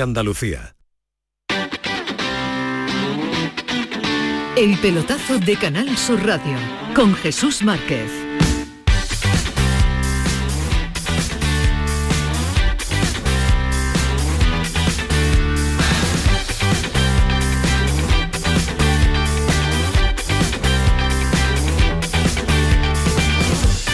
Andalucía. El pelotazo de Canal Sur Radio con Jesús Márquez.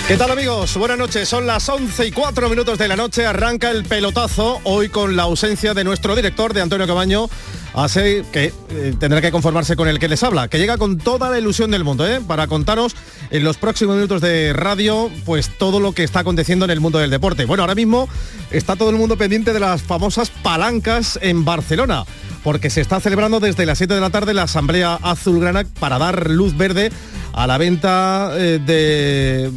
¿Qué tal amigos? Buenas noches, son las 11 y 4 minutos de la noche, arranca el pelotazo, hoy con la ausencia de nuestro director, de Antonio Cabaño, así que eh, tendrá que conformarse con el que les habla, que llega con toda la ilusión del mundo, ¿eh? para contaros en los próximos minutos de radio, pues todo lo que está aconteciendo en el mundo del deporte. Bueno, ahora mismo está todo el mundo pendiente de las famosas palancas en Barcelona porque se está celebrando desde las 7 de la tarde la Asamblea Azulgrana para dar luz verde a la venta eh, de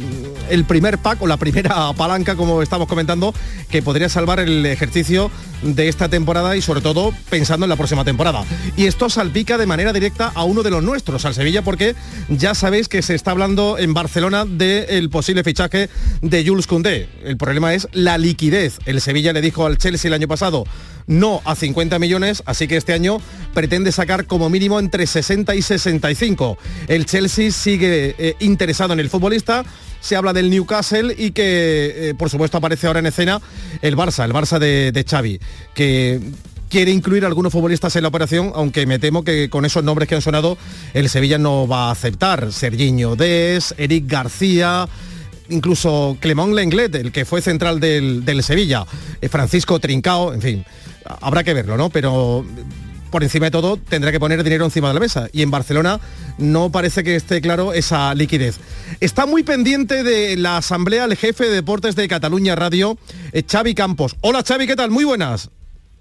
el primer pack o la primera palanca, como estamos comentando, que podría salvar el ejercicio de esta temporada y sobre todo pensando en la próxima temporada. Y esto salpica de manera directa a uno de los nuestros, al Sevilla, porque ya sabéis que se está hablando en Barcelona del posible fichaje de Jules Koundé. El problema es la liquidez. El Sevilla le dijo al Chelsea el año pasado no a 50 millones, así que este año pretende sacar como mínimo entre 60 y 65. El Chelsea sigue eh, interesado en el futbolista, se habla del Newcastle y que, eh, por supuesto, aparece ahora en escena el Barça, el Barça de, Xavi, que quiere incluir a algunos futbolistas en la operación, aunque me temo que con esos nombres que han sonado el Sevilla no va a aceptar. Serginho Des, Eric García, incluso Clemón Lenglet, el que fue central del, del Sevilla, eh, Francisco Trincao, en fin habrá que verlo, ¿no? Pero por encima de todo tendrá que poner dinero encima de la mesa. Y en Barcelona no parece que esté claro esa liquidez. Está muy pendiente de la asamblea el jefe de deportes de Cataluña Radio, eh, Xavi Campos. Hola Xavi, ¿qué tal? Muy buenas.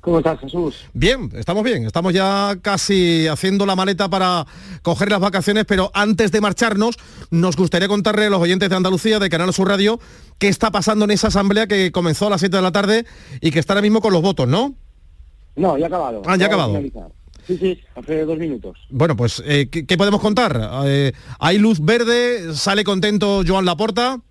¿Cómo estás, Jesús? Bien, estamos bien. Estamos ya casi haciendo la maleta para coger las vacaciones, pero antes de marcharnos, nos gustaría contarle a los oyentes de Andalucía, de Canal Sur Radio, qué está pasando en esa asamblea que comenzó a las 7 de la tarde y que está ahora mismo con los votos, ¿no? No, ya ha acabado. Ah, ya ha acabado. Sí, sí, hace dos minutos. Bueno, pues, eh, ¿qué, podemos contar? Eh, ¿Hay luz verde? ¿Sale contento Joan Laporta?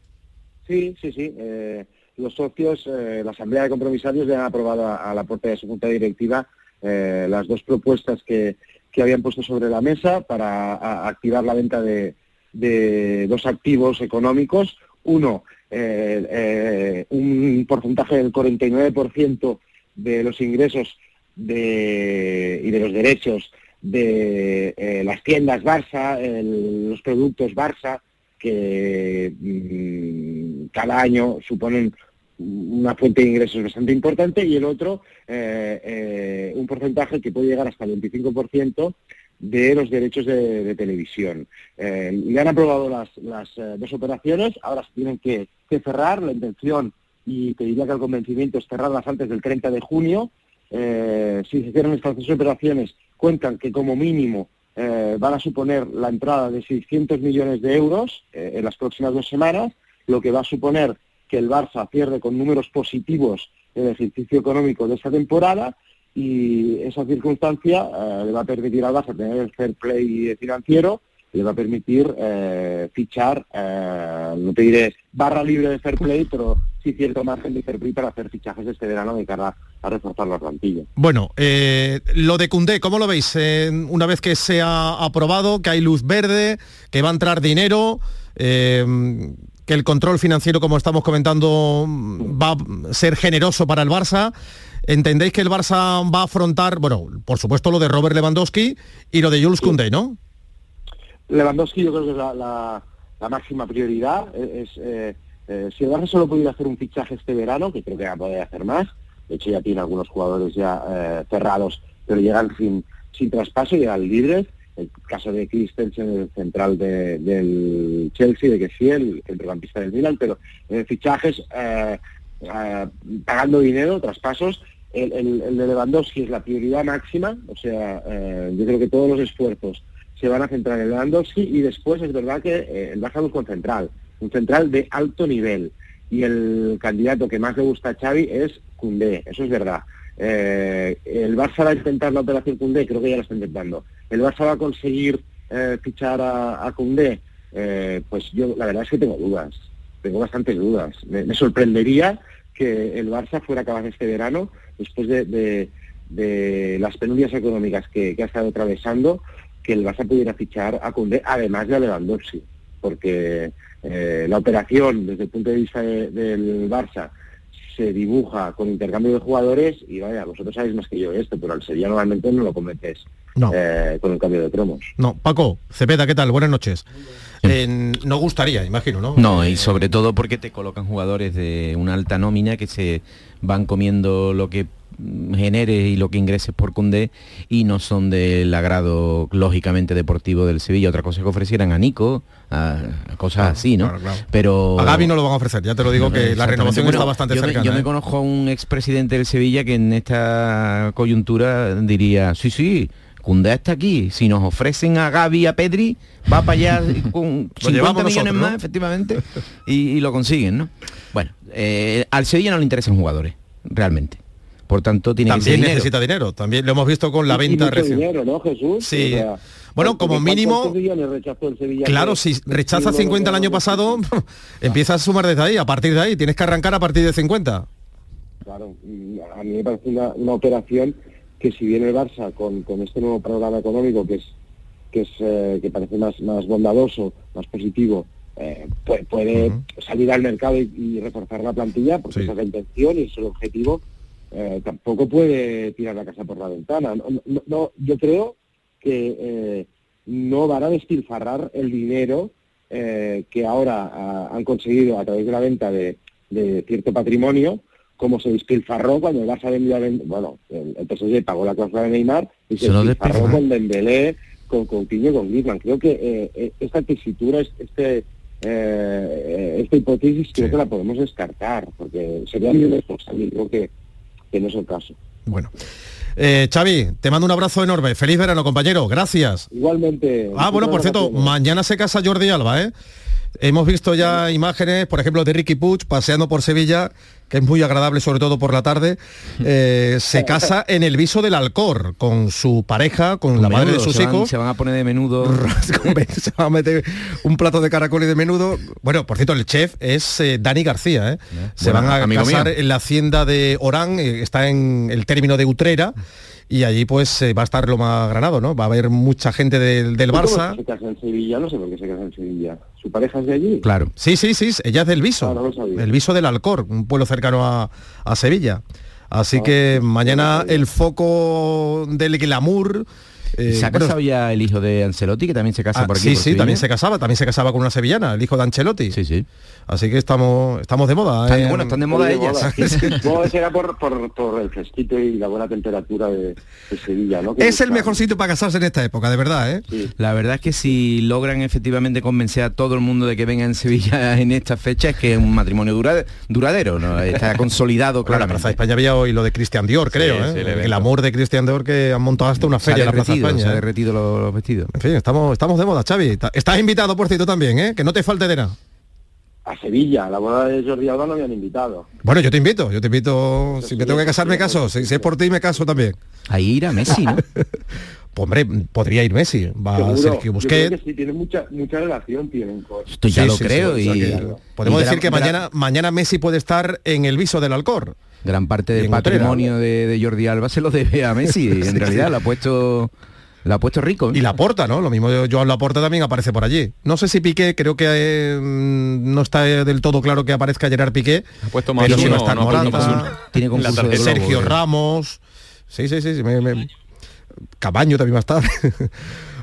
Sí, sí, sí. Eh, los socios, la Asamblea de Compromisarios ya han aprobado a, la puerta de su junta directiva las dos propuestas que, habían puesto sobre la mesa para activar la venta de, dos activos económicos. Uno, un porcentaje del 49% de los ingresos y de los derechos de eh, las tiendas Barça, los productos Barça, que mm, cada año suponen una fuente de ingresos bastante importante, y el otro, eh, eh, un porcentaje que puede llegar hasta el 25% de los derechos de, televisión. ya han aprobado las, dos operaciones, ahora se tienen que, que cerrar. La intención, y te diría que el convencimiento es cerrarlas antes del 30 de junio, eh, si se hicieron estas dos operaciones, cuentan que como mínimo eh, van a suponer la entrada de 600 millones de euros eh, en las próximas dos semanas, lo que va a suponer que el Barça pierde con números positivos el ejercicio económico de esta temporada y esa circunstancia le va a permitir al Barça tener el fair play financiero le va a permitir fichar, no te diré barra libre de fair play, pero sí cierto margen de play para hacer fichajes este verano de cara a reforzar la plantilla. Bueno, eh, lo de Cundé, ¿cómo lo veis? Eh, una vez que se ha aprobado, que hay luz verde, que va a entrar dinero, eh, que el control financiero, como estamos comentando, va a ser generoso para el Barça. ¿Entendéis que el Barça va a afrontar, bueno, por supuesto lo de Robert Lewandowski y lo de Jules Koundé, ¿no? Lewandowski yo creo que es la, máxima prioridad. Es, si el Barça solo pudiera hacer un fichaje este verano, que creo que va a poder hacer más, de hecho ya tiene algunos jugadores ya eh, cerrados, pero llegan sin, sin traspaso, llegan libres. El caso de Christensen, el central del Chelsea, de que sí, el centrocampista del Milan, pero eh, fichajes eh, pagando dinero, traspasos. El, el, de Lewandowski es la prioridad máxima, o sea, yo creo que todos los esfuerzos se van a centrar en Lewandowski y después es verdad que el Barça busca un central, un central de alto nivel y el candidato que más le gusta a Xavi es Cundé, eso es verdad. Eh, el Barça va a intentar la operación Cundé, creo que ya lo está intentando. El Barça va a conseguir eh, fichar a, a Cundé, eh, pues yo la verdad es que tengo dudas, tengo bastantes dudas. Me, sorprendería que el Barça fuera capaz este verano, después de, de las penurias económicas que, ha estado atravesando, que el Barça pudiera fichar a Cundé, además de a Lewandowski, porque eh, la operación desde el punto de vista del Barça se dibuja con intercambio de jugadores y vaya, vosotros sabéis más que yo esto, pero al Sevilla normalmente no lo cometes eh, con el cambio de cromos. No, Paco, Cepeda, ¿qué tal? Buenas noches. no gustaría, imagino, ¿no? No, y sobre todo porque te colocan jugadores de una alta nómina que se van comiendo lo que generes y lo que ingreses por Cundé y no son del agrado lógicamente deportivo del Sevilla. Otra cosa es que ofrecieran a Nico, a, cosas así, ¿no? Pero a Gaby no lo van a ofrecer, ya te lo digo que la renovación está bastante yo cercana. yo me ¿eh? conozco a un expresidente del Sevilla que en esta coyuntura diría, sí, sí, Cundé está aquí. Si nos ofrecen a Gaby y a Pedri, va para allá con 50 millones más, efectivamente, y, lo consiguen, ¿no? Bueno, eh, al Sevilla no le interesan jugadores, realmente. Por tanto, tiene también que necesita dinero. También lo hemos visto con la venta recién. dinero, ¿no, Jesús? Sí. Bueno, como mínimo, claro, si rechaza 50 el año pasado, empieza a sumar desde ahí, a partir de ahí, tienes que arrancar a partir de 50. Claro, a mí me parece una, operación que si viene el Barça con, este nuevo programa económico que es que es eh, que parece más, más bondadoso, más positivo, eh, puede, salir al mercado y, reforzar la plantilla, porque esa es la intención y es el objetivo, eh, tampoco puede tirar la casa por la ventana. No, yo creo que eh, no van a despilfarrar el dinero eh, que ahora ah, han conseguido a través de la venta de, cierto patrimonio, como se despilfarró cuando el Barça vendió a bueno, el, el PSG pagó la cláusula de Neymar y se, despilfarró con Dembélé, con Coutinho, con Griezmann. Creo que esta tesitura, este esta hipótesis creo que la podemos descartar, porque sería muy irresponsable. Creo que que no es el caso. Bueno. Eh, Xavi, te mando un abrazo enorme. Feliz verano, compañero. Gracias. Igualmente. Ah, bueno, por cierto, mañana se casa Jordi Alba, ¿eh? Hemos visto ya imágenes, por ejemplo, de Ricky Puig paseando por Sevilla, que es muy agradable, sobre todo por la tarde. Eh, se casa en el viso del Alcor, con su pareja, con, la madre de sus hijos. se van a poner de menudo. se van a meter un plato de caracol y de menudo. Bueno, por cierto, el chef es eh, Dani García. ¿eh? Se van a casar en la hacienda de Orán, está en el término de Utrera y allí pues va a estar lo más granado, ¿no? Va a haber mucha gente del, del Barça. Se casa en Sevilla, no sé por qué se casa en Sevilla. ¿Su pareja es de allí? Claro. Sí, sí, sí, ella es del Viso. Ah, el Viso del Alcor, un pueblo cercano a, a Sevilla. Así ah, que mañana el foco del glamour eh, ¿Se ha casado ya el hijo de Ancelotti, que también se casa ah, por aquí? Sí, sí, también se casaba, también se casaba con una sevillana, el hijo de Ancelotti. Sí, sí. Así que estamos, estamos de moda. Están, ¿eh? Bueno, están de moda ellas. será por, por, el fresquito y la buena temperatura de, Sevilla, ¿no? es el mejor sitio para casarse en esta época, de verdad, ¿eh? La verdad es que si logran efectivamente convencer a todo el mundo de que venga en Sevilla en esta fecha, es que es un matrimonio duradero, ¿no? Está consolidado, claro. En la Plaza de España había hoy lo de Cristian Dior, creo, ¿eh? el, amor de Cristian Dior que han montado hasta una feria en la Plaza España. Se ha derretido los, vestidos. En fin, estamos, estamos de moda, Xavi. Estás invitado, por cierto, también, ¿eh? Que no te falte de nada a Sevilla, a la boda de Jordi Alba no me han invitado. Bueno, yo te invito, yo te invito, si me tengo que casar me caso, si, es por ti me caso también. Ahí ir a Messi, ¿no? pues hombre, podría ir Messi, va a Sergio Busquets. sí, tiene mucha, mucha relación tienen con... Esto ya lo creo y... podemos decir que mañana, mañana Messi puede estar en el viso del Alcor. Gran parte del patrimonio de, de, Jordi Alba se lo debe a Messi, en realidad lo ha puesto la ha puesto rico. Y la porta, ¿no? Lo mismo yo la porta también aparece por allí. No sé si Piqué, creo que eh, no está del todo claro que aparezca Gerard Piqué. Ha puesto más pero si no está Morata, tiene concurso de Sergio Ramos. Sí, sí, sí, sí Cabaño también va a estar.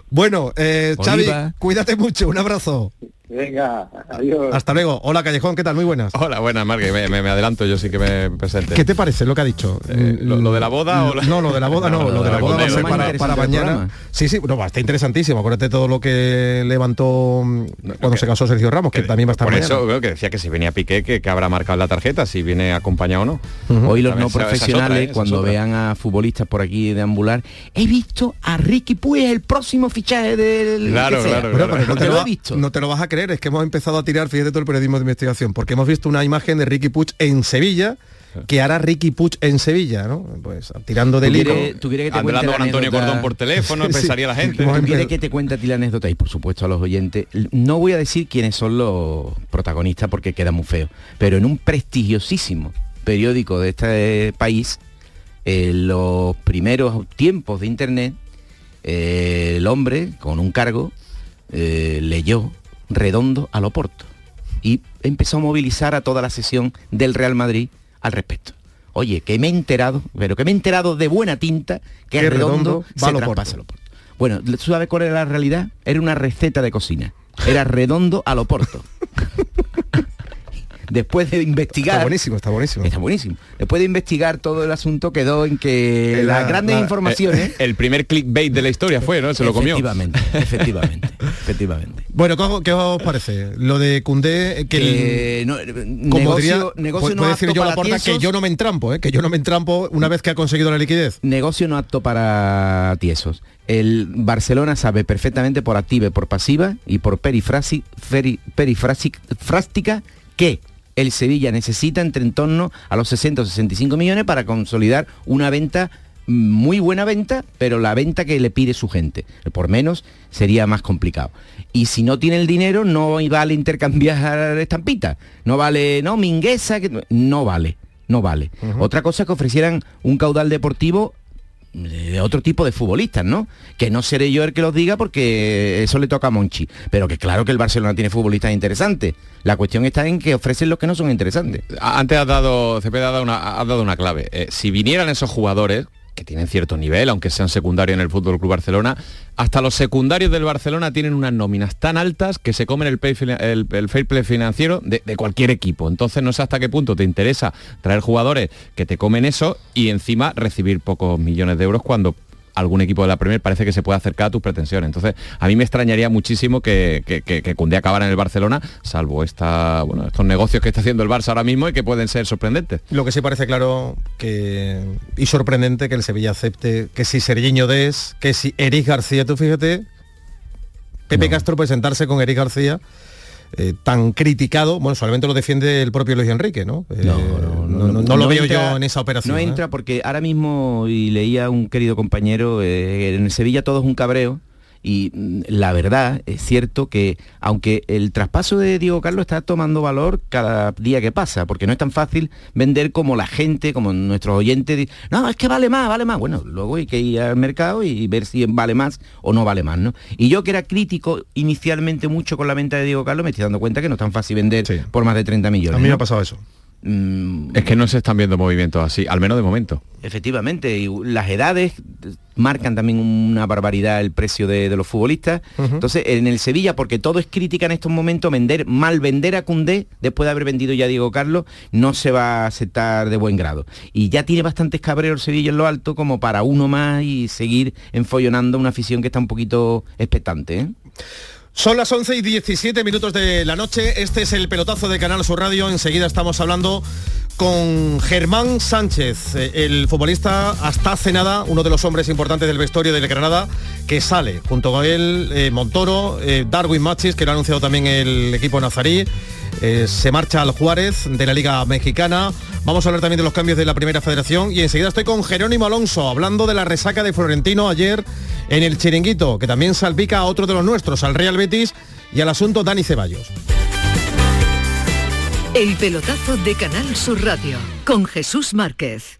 bueno, eh, Xavi, cuídate mucho, un abrazo. Venga, adiós. Hasta luego. Hola Callejón, ¿qué tal? Muy buenas. Hola, buenas, Marque. Me, me, adelanto yo sí que me presente. ¿Qué te parece lo que ha dicho? Eh, lo, de la boda o No, lo de la boda no, lo de la boda va a ser para, mañana. Sí, sí, no, está interesantísimo. Acuérdate todo lo que levantó mm, cuando se casó Sergio Ramos, que, también va a estar Por eso veo que decía que si venía Piqué, que, que, habrá marcado la tarjeta, si viene acompañado o no. Hoy los no profesionales, ¿eh? cuando vean a futbolistas por aquí deambular, he visto a Ricky Puig, el próximo fichaje del... Claro, claro, No te lo vas a creer, es que hemos empezado a tirar, fíjate todo el periodismo de investigación, porque hemos visto una imagen de Ricky Puch en Sevilla, que hará Ricky Puch en Sevilla, ¿no? Pues tirando del hilo. ¿Tú quieres que te cuente con Antonio Cordón por teléfono, pensaría la gente. ¿Tú quieres que te cuente a ti la anécdota? Y por supuesto a los oyentes. No voy a decir quiénes son los protagonistas porque queda muy feo, pero en un prestigiosísimo periódico de este país En los primeros tiempos de Internet, eh, el hombre, con un cargo, eh, leyó redondo a Loporto y empezó a movilizar a toda la sesión del Real Madrid al respecto. Oye, que me he enterado, pero que me he enterado de buena tinta que el redondo, redondo se va a Loporto. traspasa a Loporto. Bueno, ¿sabes cuál era la realidad? Era una receta de cocina. Era redondo a Loporto. Después de investigar... Está buenísimo, está buenísimo. Está buenísimo. Después de investigar todo el asunto quedó en que La- las grandes la- informaciones... Eh, El primer clickbait de la historia fue, ¿no? Se lo comió. Efectivamente, efectivamente, efectivamente. Bueno, ¿qué os- ¿qué os parece? Lo de Cundé, que el- Que no, como negocio, diría, negocio no puede decir apto yo a la porta que yo no me entrampo, ¿eh? que yo no me entrampo una vez que ha conseguido la liquidez. negocio no apto para tiesos. El Barcelona sabe perfectamente por activa y por pasiva y por perifrasi, feri- perifrasi- frástica que el Sevilla necesita entre en torno a los 60 o 65 millones para consolidar una venta mm, muy buena venta, pero la venta que le pide su gente. Por menos sería más complicado. Y si no tiene el dinero, no vale intercambiar estampitas. No vale, no, minguesa, que- no vale. No vale. Otra cosa es que ofrecieran un caudal deportivo de otro tipo de futbolistas, ¿no? Que no seré yo el que los diga porque eso le toca a Monchi. Pero que claro que el Barcelona tiene futbolistas interesantes. La cuestión está en que ofrecen los que no son interesantes. Antes has dado, Cepeda ha dado una, has dado una clave. Eh, si vinieran esos jugadores, que tienen cierto nivel, aunque sean secundarios en el Fútbol Club Barcelona, hasta los secundarios del Barcelona tienen unas nóminas tan altas que se comen el, fair play financiero de cualquier equipo. Entonces no sé hasta qué punto te interesa traer jugadores que te comen eso y encima recibir pocos millones de euros cuando algún equipo de la Premier parece que se puede acercar a tus pretensiones. Entonces, a mí me extrañaría muchísimo que, que, que, que Koundé acabara en el Barcelona, salvo esta, bueno, estos negocios que está haciendo el Barça ahora mismo y que pueden ser sorprendentes. Lo que sí parece claro que y sorprendente que el Sevilla acepte que si Sergiño Des, que si Eric García, tú fíjate, Pepe Castro presentarse con Eric García eh, tan criticado, bueno, solamente lo defiende el propio Luis Enrique, ¿no? Eh, no, no- no lo veo entra- yo en esa operación. No ¿eh? entra porque ahora mismo, y leía un querido compañero, eh, en Sevilla todo es un cabreo. Y mm, la verdad es cierto que aunque el traspaso de Diego Carlos está tomando valor cada día que pasa, porque no es tan fácil vender como la gente, como nuestros oyentes, no, es que vale más, vale más. Bueno, luego hay que ir al mercado y ver si vale más o no vale más, ¿no? Y yo que era crítico inicialmente mucho con la venta de Diego Carlos, me estoy dando cuenta que no es tan fácil vender Sí. por más de 30 millones. A mí me ¿no? ha pasado eso. Mm, Es que no se están viendo movimientos así, al menos de momento. Efectivamente, y las edades marcan también una barbaridad el precio de, de los futbolistas. Entonces, en el Sevilla, porque todo es crítica en estos momentos, vender, mal vender a Cundé, después de haber vendido ya Diego Carlos, no se va a aceptar de buen grado. Y ya tiene bastantes cabreros el Sevilla en lo alto como para uno más y seguir enfollonando una afición que está un poquito expectante. ¿eh? Son las 11 y 17 minutos de la noche. Este es el pelotazo de Canal Sur Radio. Enseguida estamos hablando con Germán Sánchez, eh, el futbolista hasta hace nada, uno de los hombres importantes del vestuario del Granada, que sale junto con él eh, Montoro, eh, Darwin Machis, que lo ha anunciado también el equipo nazarí. Eh, se marcha al Juárez de la Liga Mexicana. Vamos a hablar también de los cambios de la Primera Federación y enseguida estoy con Jerónimo Alonso hablando de la resaca de Florentino ayer en el Chiringuito, que también salpica a otro de los nuestros, al Real Betis y al asunto Dani Ceballos. El pelotazo de Canal Sur Radio con Jesús Márquez.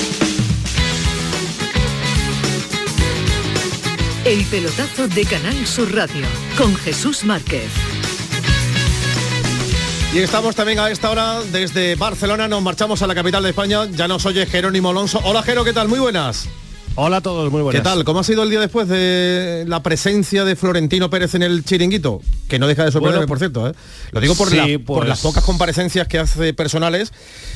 El pelotazo de Canal Sur Radio con Jesús Márquez. Y estamos también a esta hora desde Barcelona, nos marchamos a la capital de España, ya nos oye Jerónimo Alonso. Hola Jero, ¿qué tal? Muy buenas. Hola a todos, muy buenas. ¿Qué tal? ¿Cómo ha sido el día después de la presencia de Florentino Pérez en el chiringuito? Que no deja de sorprenderme, por cierto. ¿eh? Lo digo por, sí, la- por pues- las pocas comparecencias que hace personales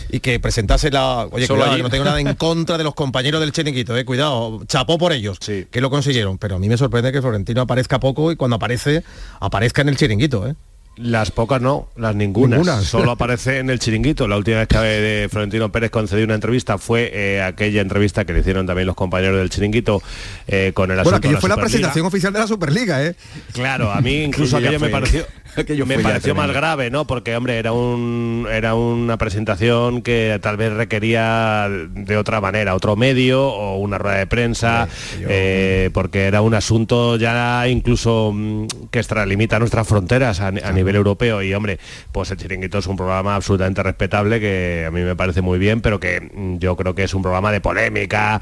y que presentase la... Oye, Solo cuidado, no tengo nada en contra de los compañeros del chiringuito, ¿eh? cuidado, chapó por ellos, que lo consiguieron. Pero a mí me sorprende que Florentino aparezca poco y cuando aparece, aparezca en el chiringuito. ¿eh? Las pocas no, las ningunas. Ninguna. Solo aparece en el chiringuito. La última vez que eh, Florentino Pérez concedió una entrevista fue eh, aquella entrevista que le hicieron también los compañeros del chiringuito eh, con el Bueno, asunto de aquello fue la presentación oficial de la Superliga, ¿eh? Claro, a mí incluso Aquello me pareció, aquello me pareció más grave, ¿no? Porque, hombre, era un era una presentación que tal vez requería de otra manera, otro medio o una rueda de prensa, eh, porque era un asunto ya incluso mm, que extralimita nuestras fronteras a, a nivel europeo. Y, hombre, pues el Chiringuito es un programa absolutamente respetable que a mí me parece muy bien, pero que mm, yo creo que es un programa de polémica,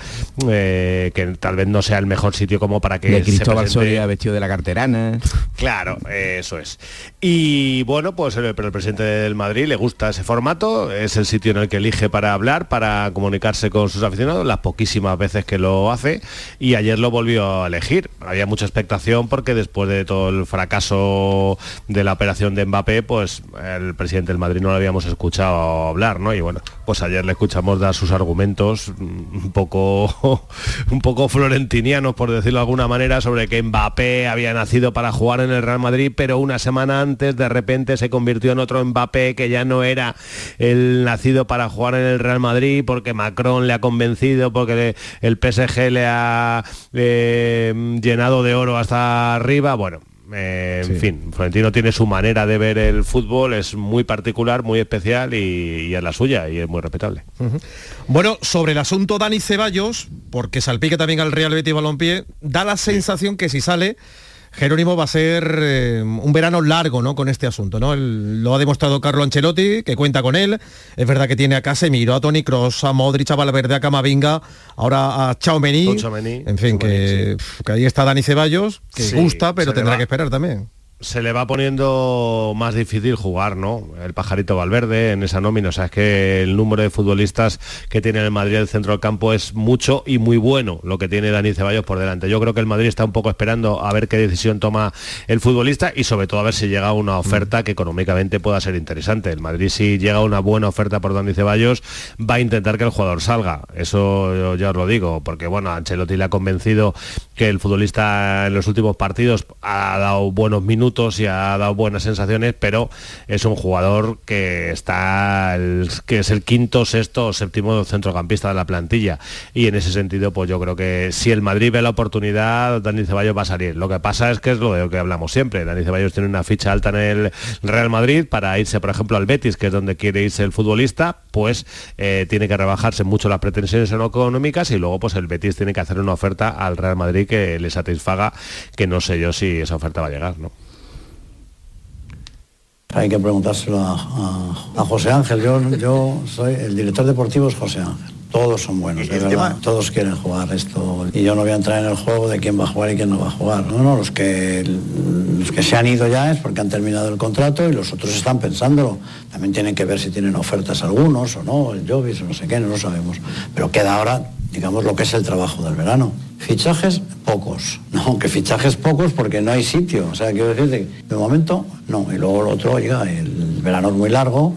eh, que tal vez no sea el mejor sitio como para que de se Cristóbal presente- Soria vestido de la carterana. Claro, eso es. Y bueno, pues el, el presidente del Madrid le gusta ese formato, es el sitio en el que elige para hablar, para comunicarse con sus aficionados, las poquísimas veces que lo hace, y ayer lo volvió a elegir. Había mucha expectación porque después de todo el fracaso de la operación de Mbappé, pues el presidente del Madrid no lo habíamos escuchado hablar, ¿no? Y bueno, pues ayer le escuchamos dar sus argumentos mm, un poco un poco florentinianos por decirlo de alguna manera sobre que Mbappé había nacido para jugar en el Real Madrid pero una semana antes de repente se convirtió en otro Mbappé que ya no era el nacido para jugar en el Real Madrid porque Macron le ha convencido porque el PSG le ha eh, llenado de oro hasta arriba bueno eh, en fin, Florentino tiene su manera de ver el fútbol, es muy particular, muy especial y, y es la suya y es muy respetable. Bueno, sobre el asunto Dani Ceballos, porque salpica también al Real Betis Balompié, da la sensación que si sale, Jerónimo va a ser eh, un verano largo ¿no? con este asunto. ¿no? El- lo ha demostrado Carlo Ancelotti, que cuenta con él. Es verdad que tiene a Casemiro, a Toni Kroos, a Modric, a Valverde, a Camavinga, ahora a Chaumení. En fin, que, que ahí está Dani Ceballos, que Sí, gusta, pero tendrá que esperar también. Se le va poniendo más difícil jugar, ¿no? El pajarito Valverde en esa nómina, o sea, es que el número de futbolistas que tiene el Madrid el centro del campo es mucho y muy bueno lo que tiene Dani Ceballos por delante. Yo creo que el Madrid está un poco esperando a ver qué decisión toma el futbolista y sobre todo a ver si llega una oferta que económicamente pueda ser interesante. El Madrid si llega una buena oferta por Dani Ceballos va a intentar que el jugador salga. Eso ya os lo digo, porque bueno, Ancelotti le ha convencido que el futbolista en los últimos partidos ha dado buenos minutos y ha dado buenas sensaciones, pero es un jugador que está el- que es el quinto, sexto o séptimo centrocampista de la plantilla. Y en ese sentido, pues yo creo que si el Madrid ve la oportunidad, Dani Ceballos va a salir. Lo que pasa es que es lo de lo que hablamos siempre. Dani Ceballos tiene una ficha alta en el Real Madrid para irse, por ejemplo, al Betis, que es donde quiere irse el futbolista, pues eh, tiene que rebajarse mucho las pretensiones económicas y luego pues el Betis tiene que hacer una oferta al Real Madrid que le satisfaga, que no sé yo si esa oferta va a llegar, ¿no? Hay que preguntárselo a, José Ángel. Yo, yo soy el director deportivo es José Ángel. Todos son buenos, de verdad. Todos quieren jugar esto. Y yo no voy a entrar en el juego de quién va a jugar y quién no va a jugar. No, no, los que, los que se han ido ya es porque han terminado el contrato y los otros están pensándolo. También tienen que ver si tienen ofertas algunos o no, el Jovis o no sé qué, no lo sabemos. Pero queda ahora, digamos, lo que es el trabajo del verano. Fichajes pocos. No, aunque fichajes pocos porque no hay sitio. O sea, quiero decirte, de momento no. Y luego lo otro, oiga, el verano es muy largo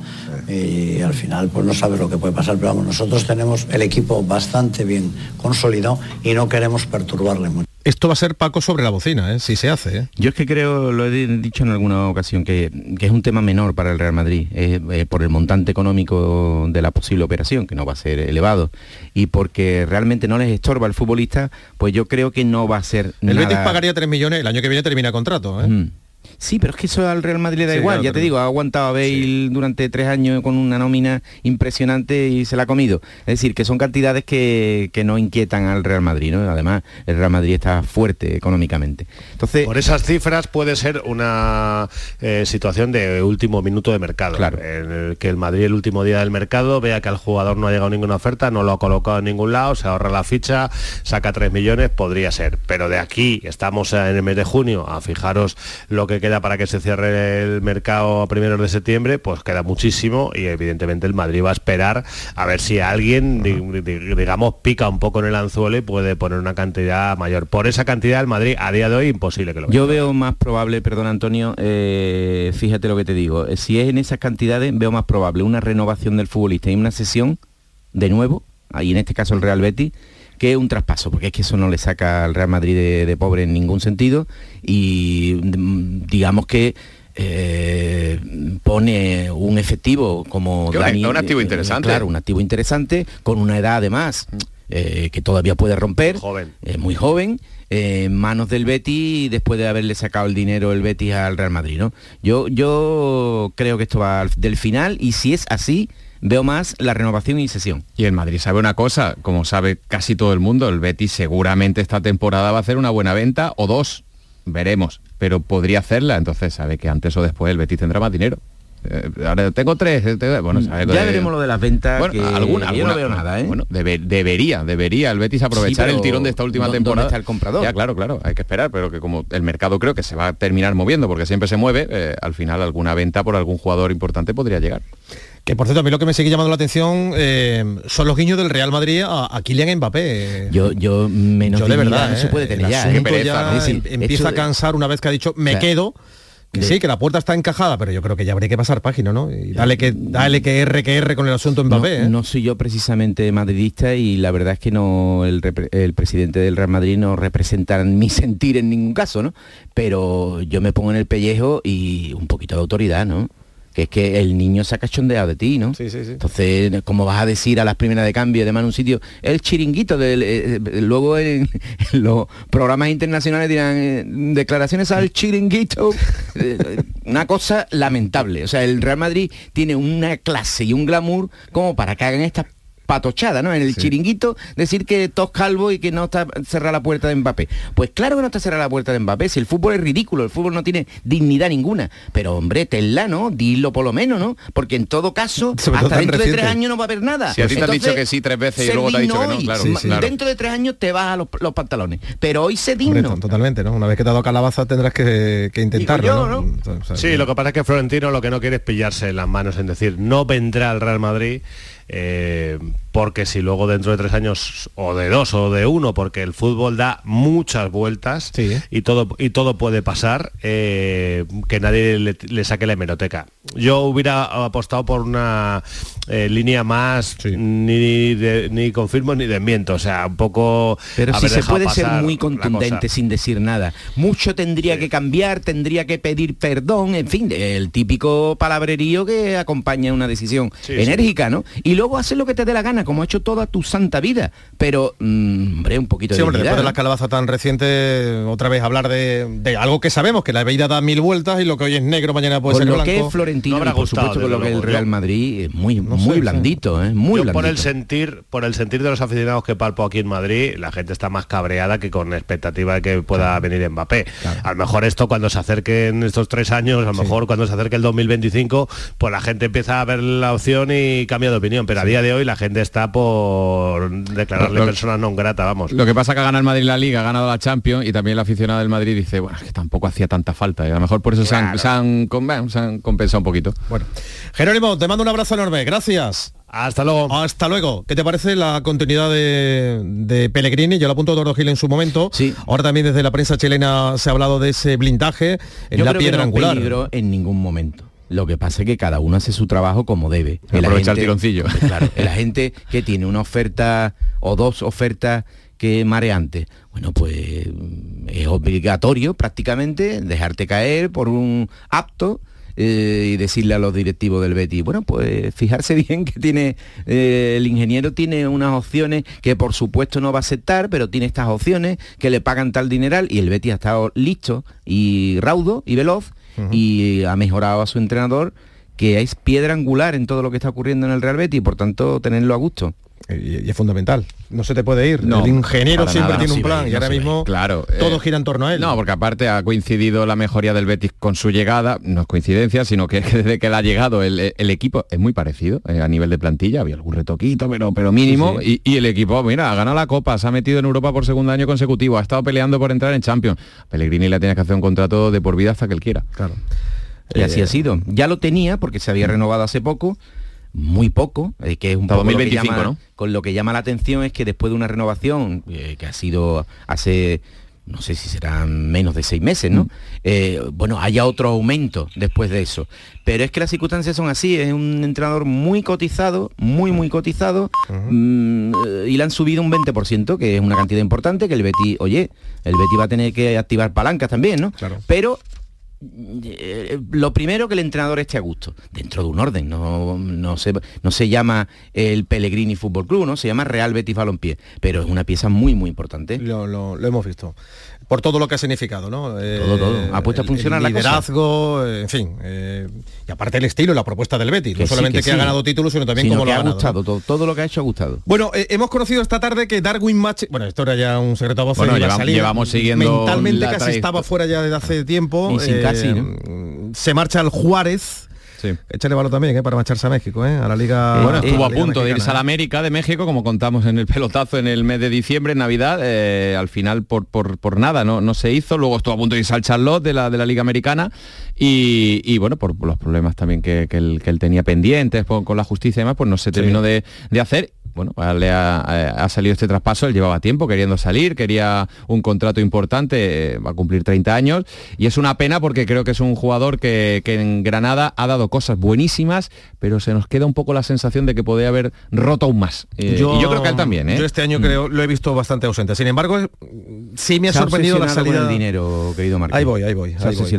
y al final pues no sabes lo que puede pasar. Pero vamos, nosotros tenemos el equipo bastante bien consolidado y no queremos perturbarle mucho. Esto va a ser Paco sobre la bocina, ¿eh? si se hace. ¿eh? Yo es que creo, lo he dicho en alguna ocasión, que, que es un tema menor para el Real Madrid, eh, eh, por el montante económico de la posible operación, que no va a ser elevado, y porque realmente no les estorba al futbolista, pues yo creo que no va a ser El nada... Betis pagaría 3 millones, el año que viene termina contrato. ¿eh? Mm. Sí, pero es que eso al Real Madrid le da Sí, igual, claro, ya te digo, ha aguantado a Bale durante tres años con una nómina impresionante y se la ha comido. Es decir, que son cantidades que, que no inquietan al Real Madrid, ¿no? Además, el Real Madrid está fuerte económicamente. Entonces, Por esas cifras puede ser una eh, situación de último minuto de mercado. Claro. En el que el Madrid el último día del mercado vea que al jugador no ha llegado ninguna oferta, no lo ha colocado en ningún lado, se ahorra la ficha, saca 3 millones, podría ser. Pero de aquí, estamos en el mes de junio, a fijaros lo que queda para que se cierre el mercado a primeros de septiembre, pues queda muchísimo y evidentemente el Madrid va a esperar a ver si alguien, di- di- digamos, pica un poco en el anzuelo y puede poner una cantidad mayor. Por esa cantidad el Madrid a día de hoy imposible que lo Yo veo más probable, perdón Antonio, eh, fíjate lo que te digo, eh, si es en esas cantidades veo más probable una renovación del futbolista y una sesión de nuevo, ahí en este caso el Real Betis, que un traspaso, porque es que eso no le saca al Real Madrid de, de pobre en ningún sentido y mm, digamos que eh, pone un efectivo como un- Dani, un activo eh, interesante. claro, un activo interesante con una edad además eh, que todavía puede romper, Joven. eh, muy joven, eh, en manos del Betis después de haberle sacado el dinero el Betis al Real Madrid, ¿no? Yo, yo creo que esto va al- del final y si es así, veo más la renovación y sesión. Y el Madrid sabe una cosa, como sabe casi todo el mundo, el Betis seguramente esta temporada va a hacer una buena venta o dos, veremos, pero podría hacerla, entonces sabe que antes o después el Betis tendrá más dinero. Eh, ahora tengo tres, eh, bueno, sabe Ya veremos lo de las ventas, Bueno, que alguna, yo no veo nada, ¿eh? Bueno, debe- debería, debería el Betis aprovechar el tirón de esta última ¿dó- dónde temporada. está el comprador? Ya, claro, claro, hay que esperar, pero que como el mercado creo que se va a terminar moviendo, porque siempre se mueve, eh, al final alguna venta por algún jugador importante podría llegar. Que por cierto, a mí lo que me sigue llamando la atención eh, son los guiños del Real Madrid a, a Kylian Mbappé. Yo, yo menos Yo de verdad, no se ¿eh? puede tener ya. ¿eh? Em- empieza a cansar una vez que ha dicho me Claro. quedo. Que sí, que la puerta está encajada, pero yo creo que ya habría que pasar página, ¿no? Y dale que, dale que R, que R con el asunto Mbappé, no, ¿eh? no soy yo precisamente madridista y la verdad es que no el, el presidente del Real Madrid no representa mi sentir en ningún caso, ¿no? Pero yo me pongo en el pellejo y un poquito de autoridad, ¿no? Que es que el niño se ha cachondeado de ti, ¿no? Sí, sí, sí. Entonces, como vas a decir a las primeras de cambio, además en un sitio, el chiringuito, del, eh, eh, luego en, en los programas internacionales dirán eh, declaraciones al chiringuito, una cosa lamentable. O sea, el Real Madrid tiene una clase y un glamour como para que hagan estas patochada, ¿no? En el chiringuito decir que tos calvo y que no está cerrada la puerta de Mbappé. Pues claro que no está cerrada la puerta de Mbappé, si el fútbol es ridículo, el fútbol no tiene dignidad ninguna. Pero hombre, tenla, ¿no? Dilo por lo menos, ¿no? Porque en todo caso, Sobre hasta dentro de tres años no va a haber nada. Si a ti te han Entonces, dicho que sí tres veces y luego te ha dicho que no, hoy. claro, Sí, sí. claro. Dentro de tres años te vas a los, los pantalones. Pero hoy sé Hombre, digno. to- totalmente, ¿no? Una vez que te ha dado calabaza tendrás que, que intentarlo, yo, ¿no? ¿no? Entonces, o sea, Sí, lo que pasa es que Florentino lo que no quiere es pillarse las manos en decir, no vendrá al Real Madrid, eh, porque si luego dentro de tres años, o de dos, o de uno, porque el fútbol da muchas vueltas Sí. y, todo, y todo puede pasar, eh, que nadie le, le saque la hemeroteca. Yo hubiera apostado por una eh, línea más, Sí. ni, de- ni confirmo ni desmiento, o sea, un poco... Pero si se puede ser muy contundente sin decir nada. Mucho tendría que cambiar, tendría que pedir perdón, en fin, el típico palabrerío que acompaña una decisión Sí, sí. enérgica, ¿no? Y luego hacer lo que te dé la gana, como ha hecho toda tu santa vida. Pero, mm, hombre, un poquito Sí, de hombre, dignidad, después de ¿no? la calabaza tan reciente, otra vez hablar de, de algo que sabemos, que la vida da mil vueltas y lo que hoy es negro mañana puede Con ser lo blanco. que es Florentino No habrá y por gustado, supuesto con lo que es el. Real Madrid es muy, muy sí. blandito, ¿eh? Muy Yo blandito. por el sentir, por el sentir de los aficionados que palpo aquí en Madrid, la gente está más cabreada que con expectativa de que pueda venir Mbappé. A lo mejor esto cuando se acerquen estos tres años, a lo mejor cuando se acerque el 2025, pues la gente empieza a ver la opción y cambia de opinión. Pero a día de hoy la gente está por declararle Lo- persona non grata, vamos. Lo que pasa que ha ganado el Madrid la Liga, ha ganado la Champions y también el aficionado del Madrid dice, bueno, es que tampoco hacía tanta falta. Y a lo mejor por eso se, han, se han con- bueno, se han compensado un poquito. Bueno, Jerónimo, te mando un abrazo enorme, gracias. Hasta luego. Hasta luego. ¿Qué te parece la continuidad de, de Pellegrini? Yo lo apunto a Eduardo Gil en su momento. Sí. Ahora también desde la prensa chilena se ha hablado de ese blindaje en Yo la creo que piedra no angular. en ningún momento. Lo que pasa es que cada uno hace su trabajo como debe. Aprovecha el tironcillo. Claro, que tiene una oferta o dos ofertas que mareantes, bueno, pues mm, es obligatorio prácticamente dejarte caer por un apto eh, y decirle a los directivos del Betis, bueno, pues fijarse bien que tiene eh, el ingeniero tiene unas opciones que por supuesto no va a aceptar, pero tiene estas opciones que le pagan tal dineral y el Betis ha estado listo y raudo y veloz y ha mejorado a su entrenador que es piedra angular en todo lo que está ocurriendo en el Real Betis por tanto tenerlo a gusto. Y, es fundamental. No se te puede ir. el ingeniero siempre tiene un plan y ahora mismo claro, todo eh, gira en torno a él. No, porque aparte ha coincidido la mejoría del Betis con su llegada, no es coincidencia, sino que desde que él ha llegado el, equipo es muy parecido eh, a nivel de plantilla, había algún retoquito, pero, pero mínimo, Y, el equipo, mira, ha ganado la Copa, se ha metido en Europa por segundo año consecutivo, ha estado peleando por entrar en Champions. Pellegrini le tiene que hacer un contrato de por vida hasta que él quiera. Claro. Y así ha eh, sido. Ya lo tenía porque se había renovado hace poco, muy poco, eh, que es un poco 2025, lo ¿no? con lo que llama la atención es que después de una renovación eh, que ha sido hace no sé si serán menos de seis meses, ¿no? Mm. bueno, haya otro aumento después de eso. Pero es que las circunstancias son así, es un entrenador muy cotizado, muy, muy cotizado, mm, y le han subido un 20%, que es una cantidad importante, que el Betty, oye, el Betty va a tener que activar palancas también, ¿no? Claro. Pero eh, lo primero que el entrenador esté a gusto, dentro de un orden, no, no, se, no se llama el Pellegrini Fútbol Club, ¿no? Se llama Real Betis Balompié, pero es una pieza muy, muy importante. lo hemos visto por todo lo que ha significado, ¿no? todo, todo. Ha puesto a funcionar el liderazgo, en fin. Eh, y aparte el estilo y la propuesta del Betis. no solamente que, ha ganado títulos, sino también como lo ha, ha gustado. Todo, lo que ha hecho ha gustado. Bueno, eh, hemos conocido esta tarde que Darwin Match... Bueno, esto era ya un secreto a voces. Bueno, llevamos, siguiendo... Mentalmente casi estaba fuera ya desde hace tiempo. Y sin casi, eh, Se marcha al Juárez Sí. Échale valor también, ¿eh? para marcharse a México, ¿eh? a la Liga. Bueno, estuvo a, punto de irse a la América de México, como contamos en el pelotazo en el mes de diciembre, en Navidad. Eh, al final, por, por, nada, no, no se hizo. Luego estuvo a punto de irse al Charlotte de la, de la Liga Americana. Y, bueno, por, los problemas también que, él, tenía pendientes con la justicia y demás, pues no se terminó de, de hacer bueno, le ha, salido este traspaso, él llevaba tiempo queriendo salir, quería un contrato importante, eh, va a cumplir 30 años, y es una pena porque creo que es un jugador que, en Granada ha dado cosas buenísimas, pero se nos queda un poco la sensación de que podría haber roto aún más. Eh, y yo creo que él también. ¿eh? Yo este año creo, lo he visto bastante ausente. Sin embargo, sí me ha sorprendido la salida del dinero, querido Marco. Ahí voy, ahí voy.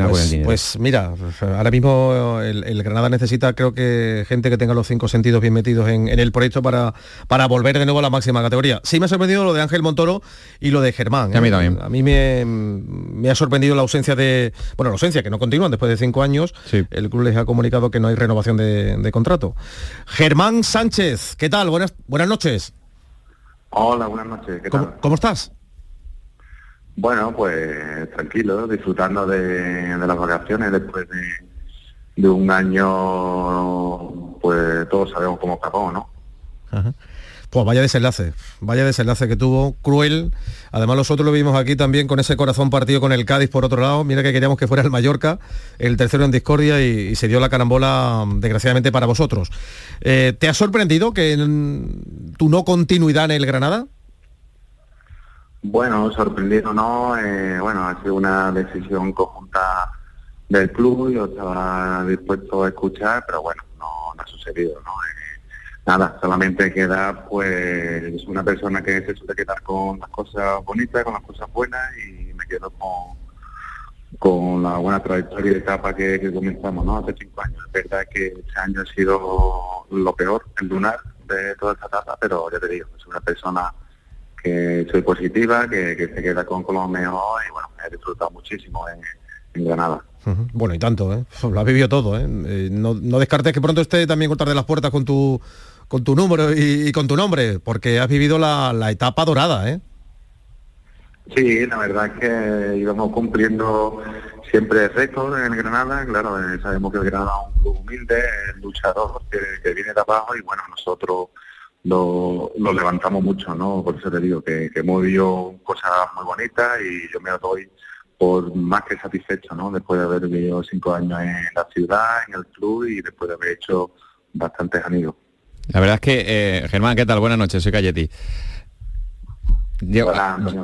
Pues, pues, mira, ahora mismo el, Granada necesita, creo que gente que tenga los cinco sentidos bien metidos en el proyecto para para volver de nuevo a la máxima categoría. Sí me ha sorprendido lo de Ángel Montoro y lo de Germán. A mí ¿eh? también. A mí me, ha sorprendido la ausencia de... Bueno, la ausencia, que no continúan después de cinco años. El club les ha comunicado que no hay renovación de, contrato. Germán Sánchez, ¿qué tal? Buenas, buenas noches. Hola, buenas noches. ¿Qué tal? ¿Cómo, estás? Bueno, pues tranquilo, disfrutando de, las vacaciones después de, de, un año, pues todos sabemos cómo acabó, ¿no? Ajá. Pues vaya desenlace, vaya desenlace que tuvo, cruel. Además nosotros lo vimos aquí también con ese corazón partido con el Cádiz por otro lado. Mira que queríamos que fuera el Mallorca, el tercero en discordia y, se dio la carambola desgraciadamente para vosotros. Eh, ¿Te ha sorprendido que tu no continuidad en el Granada? Bueno, sorprendido no, eh, bueno, ha sido una decisión conjunta del club, yo estaba dispuesto a escuchar, pero bueno, no, no ha sucedido, ¿no? Nada, solamente queda pues una persona que se suele quedar con las cosas bonitas, con las cosas buenas y me quedo con, con la buena trayectoria y etapa que, comenzamos, ¿no? Hace cinco años. Es verdad que este año ha sido lo peor, el lunar de toda esta etapa, pero ya te digo, es una persona que soy positiva, que, se queda con, lo mejor y bueno, he disfrutado muchísimo en, Granada. Bueno, y tanto, ¿eh? Lo ha vivido todo, ¿eh? eh no, no, descartes que pronto esté también contar de las puertas con tu con tu número y, con tu nombre, porque has vivido la, etapa dorada, ¿eh? Sí, la verdad es que íbamos cumpliendo siempre récords en Granada, claro, eh, sabemos que el Granada es un club humilde, luchador que, viene de abajo y bueno, nosotros lo, levantamos mucho, ¿no? Por eso te digo que hemos vivido cosas muy bonitas y yo me doy por más que satisfecho, ¿no? Después de haber vivido cinco años en la ciudad, en el club y después de haber hecho bastantes amigos. La verdad es que, eh, Germán, ¿qué tal? Buenas noches, soy Cayeti.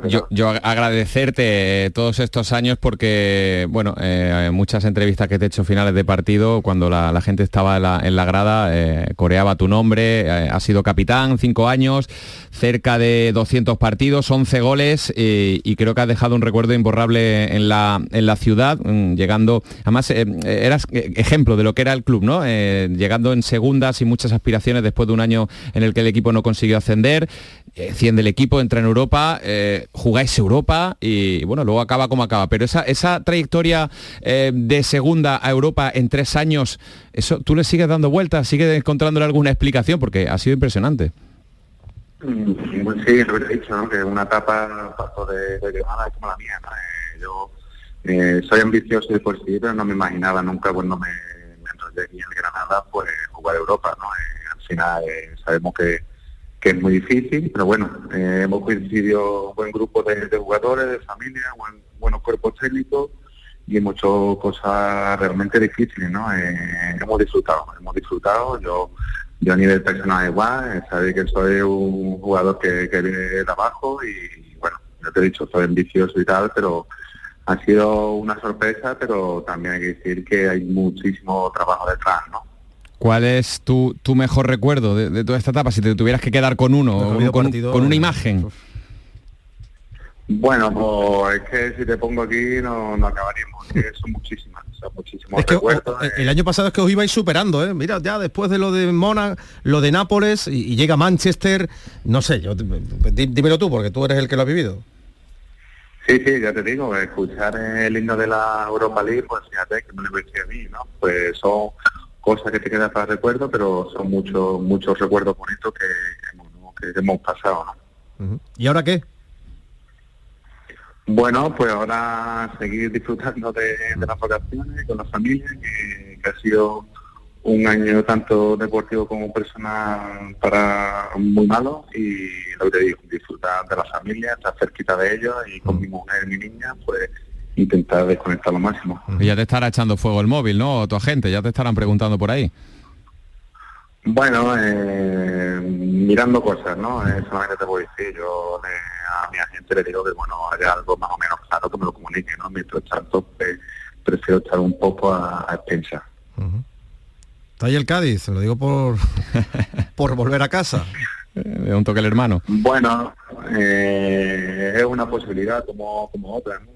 Yo, yo, agradecerte todos estos años porque, bueno, eh, muchas entrevistas que te he hecho finales de partido, cuando la, gente estaba en la, grada, eh, coreaba tu nombre, eh, has sido capitán, cinco años, cerca de 200 partidos, 11 goles y creo que has dejado un recuerdo imborrable en la, en la ciudad, mm, llegando, además eras ejemplo de lo que era el club, ¿no? llegando en segundas y muchas aspiraciones después de un año en el que el equipo no consiguió ascender, 100 del equipo, entra en Europa Eh, jugáis Europa y bueno, luego acaba como acaba. Pero esa, esa trayectoria eh, de segunda a Europa en tres años, eso tú le sigues dando vueltas, sigues encontrándole alguna explicación porque ha sido impresionante. Mm, pues sí, lo he dicho, ¿no? que una etapa de, de es como la mía. Eh, yo eh, soy ambicioso de por sí, pero no me imaginaba nunca cuando me, me enrollé en Granada, pues jugar Europa. ¿no? Eh, al final eh, sabemos que, que es muy difícil, pero bueno, eh, hemos coincidido un buen grupo de, jugadores, de familia, buen- buenos cuerpos técnicos y hemos cosas realmente difíciles, ¿no? Eh, hemos disfrutado, hemos disfrutado. Yo yo a nivel personal igual, eh, sabéis que soy un jugador que, que viene de abajo y bueno, yo te he dicho, soy ambicioso y tal, pero ha sido una sorpresa, pero también hay que decir que hay muchísimo trabajo detrás, ¿no? ¿Cuál es tu, tu mejor recuerdo de, de toda esta etapa? Si te tuvieras que quedar con uno, Mejor con, partido, con una eh, imagen. Bueno, pues es que si te pongo aquí no, no acabaríamos, que son muchísimas, son muchísimos Es que recuerdos. o- el año pasado es que os ibais superando, ¿eh? Mira, ya después de lo de Mona, lo de Nápoles y, y llega Manchester, no sé, yo dí- dímelo tú porque tú eres el que lo ha vivido. Sí, sí, ya te digo, escuchar el himno de la Europa League, pues fíjate que me lo a mí, ¿no? Pues son cosas que te quedan para recuerdo, pero son muchos muchos recuerdos bonitos que, que hemos- ¿no? que hemos pasado, ¿no? ¿Y ahora qué? Bueno, pues ahora seguir disfrutando de, de las vacaciones con la familia, que, que ha sido un año tanto deportivo como personal para muy malo y lo que te digo, disfrutar de la familia, estar cerquita de ellos y con mi mujer y mi niña, pues intentar desconectar lo máximo. Y ya te estará echando fuego el móvil, ¿no? O tu agente, ya te estarán preguntando por ahí. Bueno, eh, mirando cosas, ¿no? Eh, solamente te a decir, yo le- a mi agente le digo que, bueno, haya algo más o menos claro que me lo comunique, ¿no? Mientras tanto, pues, prefiero estar un poco a, a expensas. Está ahí el Cádiz, lo digo por, por volver a casa. De un toque el hermano. Bueno, eh, es una posibilidad como, como otra, ¿no?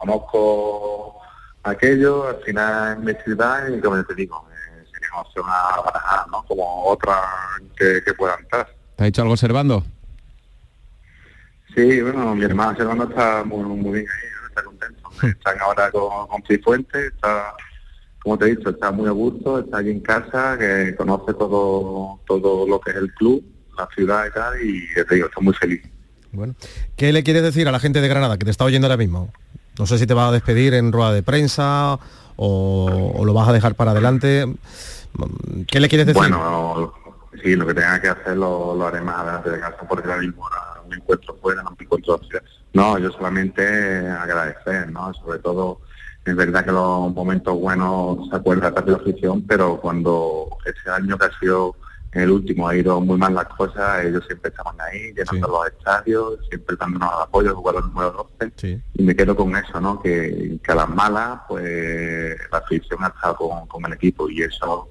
Conozco aquello, al final es mi ciudad y como te digo, eh, sería una opción a barajar, ¿no? Como otra que, que pueda entrar. ¿Te ha dicho algo observando? Sí, bueno, mi hermano Servando está muy, muy bien ahí, ¿no? está contento. Están ahora con, con Cifuentes, está, como te he dicho, está muy a gusto, está aquí en casa, que conoce todo, todo lo que es el club, la ciudad y tal, y te digo, está muy feliz. Bueno, ¿qué le quieres decir a la gente de Granada que te está oyendo ahora mismo? No sé si te va a despedir en rueda de prensa o, lo vas a dejar para adelante. ¿Qué le quieres decir? Bueno, sí, lo que tenga que hacer lo, lo haré más adelante de casa, porque ahora mismo me encuentro fuera, no me encuentro No, yo solamente agradecer, ¿no? Sobre todo, es verdad que los momentos buenos se acuerda de la afición, pero cuando ese año que ha sido el último ha ido muy mal las cosas, ellos siempre estaban ahí, llenando los estadios, siempre dándonos apoyo, jugador número 12 y me quedo con eso, ¿no? Que, que a las malas, pues la afición ha estado con, con el equipo y eso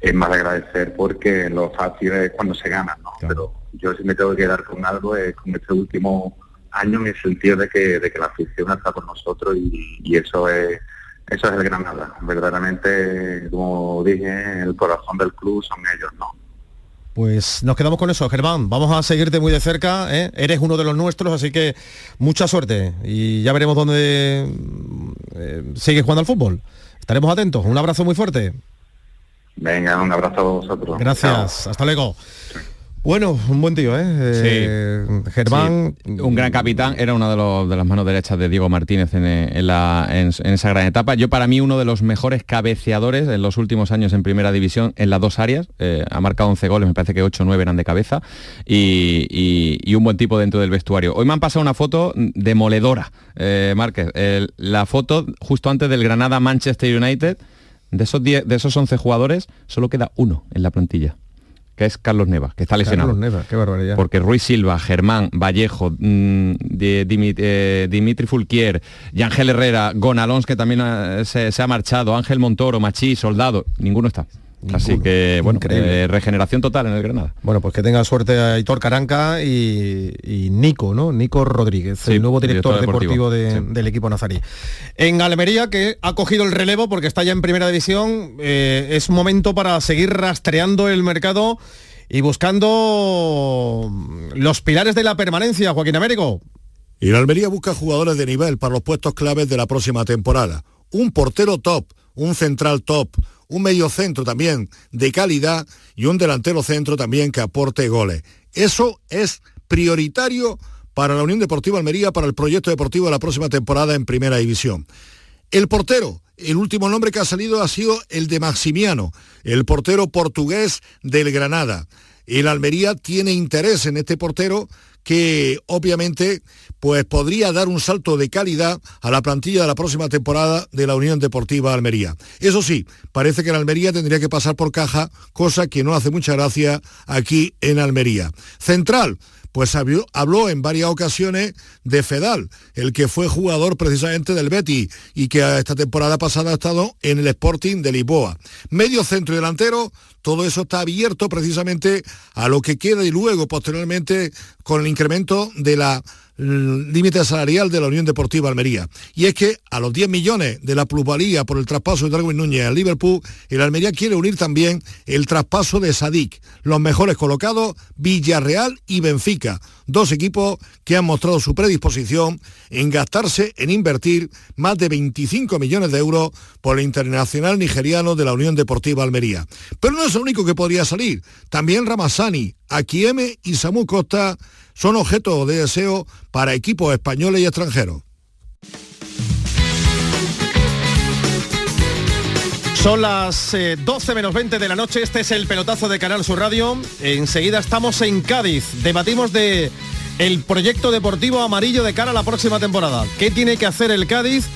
es más de agradecer porque lo fácil es cuando se gana, ¿no? Pero yo si me tengo que quedar con algo es con este último año en el sentido de que, de que la afición está con nosotros y, y eso es eso es el Granada. Verdaderamente, como dije, el corazón del club son ellos, ¿no? Pues nos quedamos con eso, Germán. Vamos a seguirte muy de cerca. ¿eh? Eres uno de los nuestros, así que mucha suerte. Y ya veremos dónde eh, sigues jugando al fútbol. Estaremos atentos. Un abrazo muy fuerte. Venga, un abrazo a vosotros. Gracias. Hasta luego. Bueno, un buen tío, ¿eh? Eh, Germán. Sí, un gran capitán, era una de, los- de las manos derechas de Diego Martínez en, eh, en la- en- en esa gran etapa. Yo para mí uno de los mejores cabeceadores en los últimos años en primera división en las dos áreas. Eh, ha marcado 11 goles, me parece que 8 o 9 eran de cabeza y, y- y un buen tipo dentro del vestuario. Hoy me han pasado una foto demoledora, eh, Márquez. El- la foto justo antes del Granada Manchester United. De esos, 10 de esos 11 jugadores solo queda uno en la plantilla que es Carlos Neva, que está lesionado. Carlos Neva, qué barbaridad. Porque Ruiz Silva, Germán, Vallejo, mm, de- eh, Dimitri Fulquier, Yangel Herrera, Gonalons, que también se, se ha marchado, Ángel Montoro, Machí, Soldado, ninguno está. Así que, bueno, eh, regeneración total en el Granada. Bueno, pues que tenga suerte a Aitor Caranca y, y Nico, ¿no? Nico Rodríguez, Sí, el nuevo director, director deportivo, deportivo, de- del equipo nazarí. En Almería, que ha cogido el relevo porque está ya en primera división, eh, es momento para seguir rastreando el mercado y buscando los pilares de la permanencia, Joaquín Américo. Y la Almería busca jugadores de nivel para los puestos claves de la próxima temporada. Un portero top, un central top, un medio centro también de calidad y un delantero centro también que aporte goles. Eso es prioritario para la Unión Deportiva Almería para el proyecto deportivo de la próxima temporada en Primera División. El portero, el último nombre que ha salido ha sido el de Maximiano, el portero portugués del Granada. El Almería tiene interés en este portero que obviamente pues podría dar un salto de calidad a la plantilla de la próxima temporada de la Unión Deportiva Almería. Eso sí, parece que la Almería tendría que pasar por caja, cosa que no hace mucha gracia aquí en Almería. Central, pues habló, en varias ocasiones de Fedal, el que fue jugador precisamente del Betty y que esta temporada pasada ha estado en el Sporting de Lisboa. Medio centro y delantero, todo eso está abierto precisamente a lo que queda y luego posteriormente con el incremento de la límite salarial de la Unión Deportiva Almería. Y es que a los 10 millones de la plusvalía por el traspaso de Darwin Núñez al Liverpool, el Almería quiere unir también el traspaso de Sadik. Los mejores colocados, Villarreal y Benfica. Dos equipos que han mostrado su predisposición en gastarse, en invertir más de 25 millones de euros por el internacional nigeriano de la Unión Deportiva Almería. Pero no es el único que podría salir. También Ramasani, Akieme y Samu Costa son objeto de deseo para equipos españoles y extranjeros. Son las 12 eh, menos 20 de la noche, este es el pelotazo de Canal Sur Radio. Enseguida estamos en Cádiz, debatimos de el proyecto deportivo amarillo de cara a la próxima temporada. ¿Qué tiene que hacer el Cádiz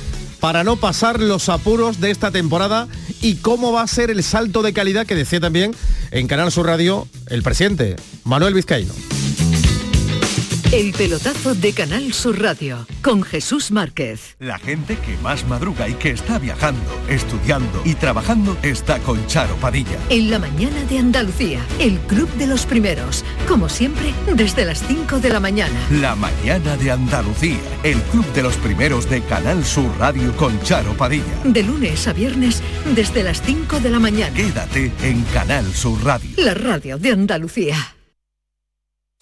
para no pasar los apuros de esta temporada y cómo va a ser el salto de calidad que decía también en Canal Sur Radio el presidente Manuel Vizcaíno? El pelotazo de Canal Sur Radio con Jesús Márquez. La gente que más madruga y que está viajando, estudiando y trabajando está con Charo Padilla. En la mañana de Andalucía, el club de los primeros, como siempre, desde las 5 de la mañana. La mañana de Andalucía, el club de los primeros de Canal Sur Radio con Charo Padilla. De lunes a viernes, desde las 5 de la mañana. Quédate en Canal Sur Radio. La radio de Andalucía.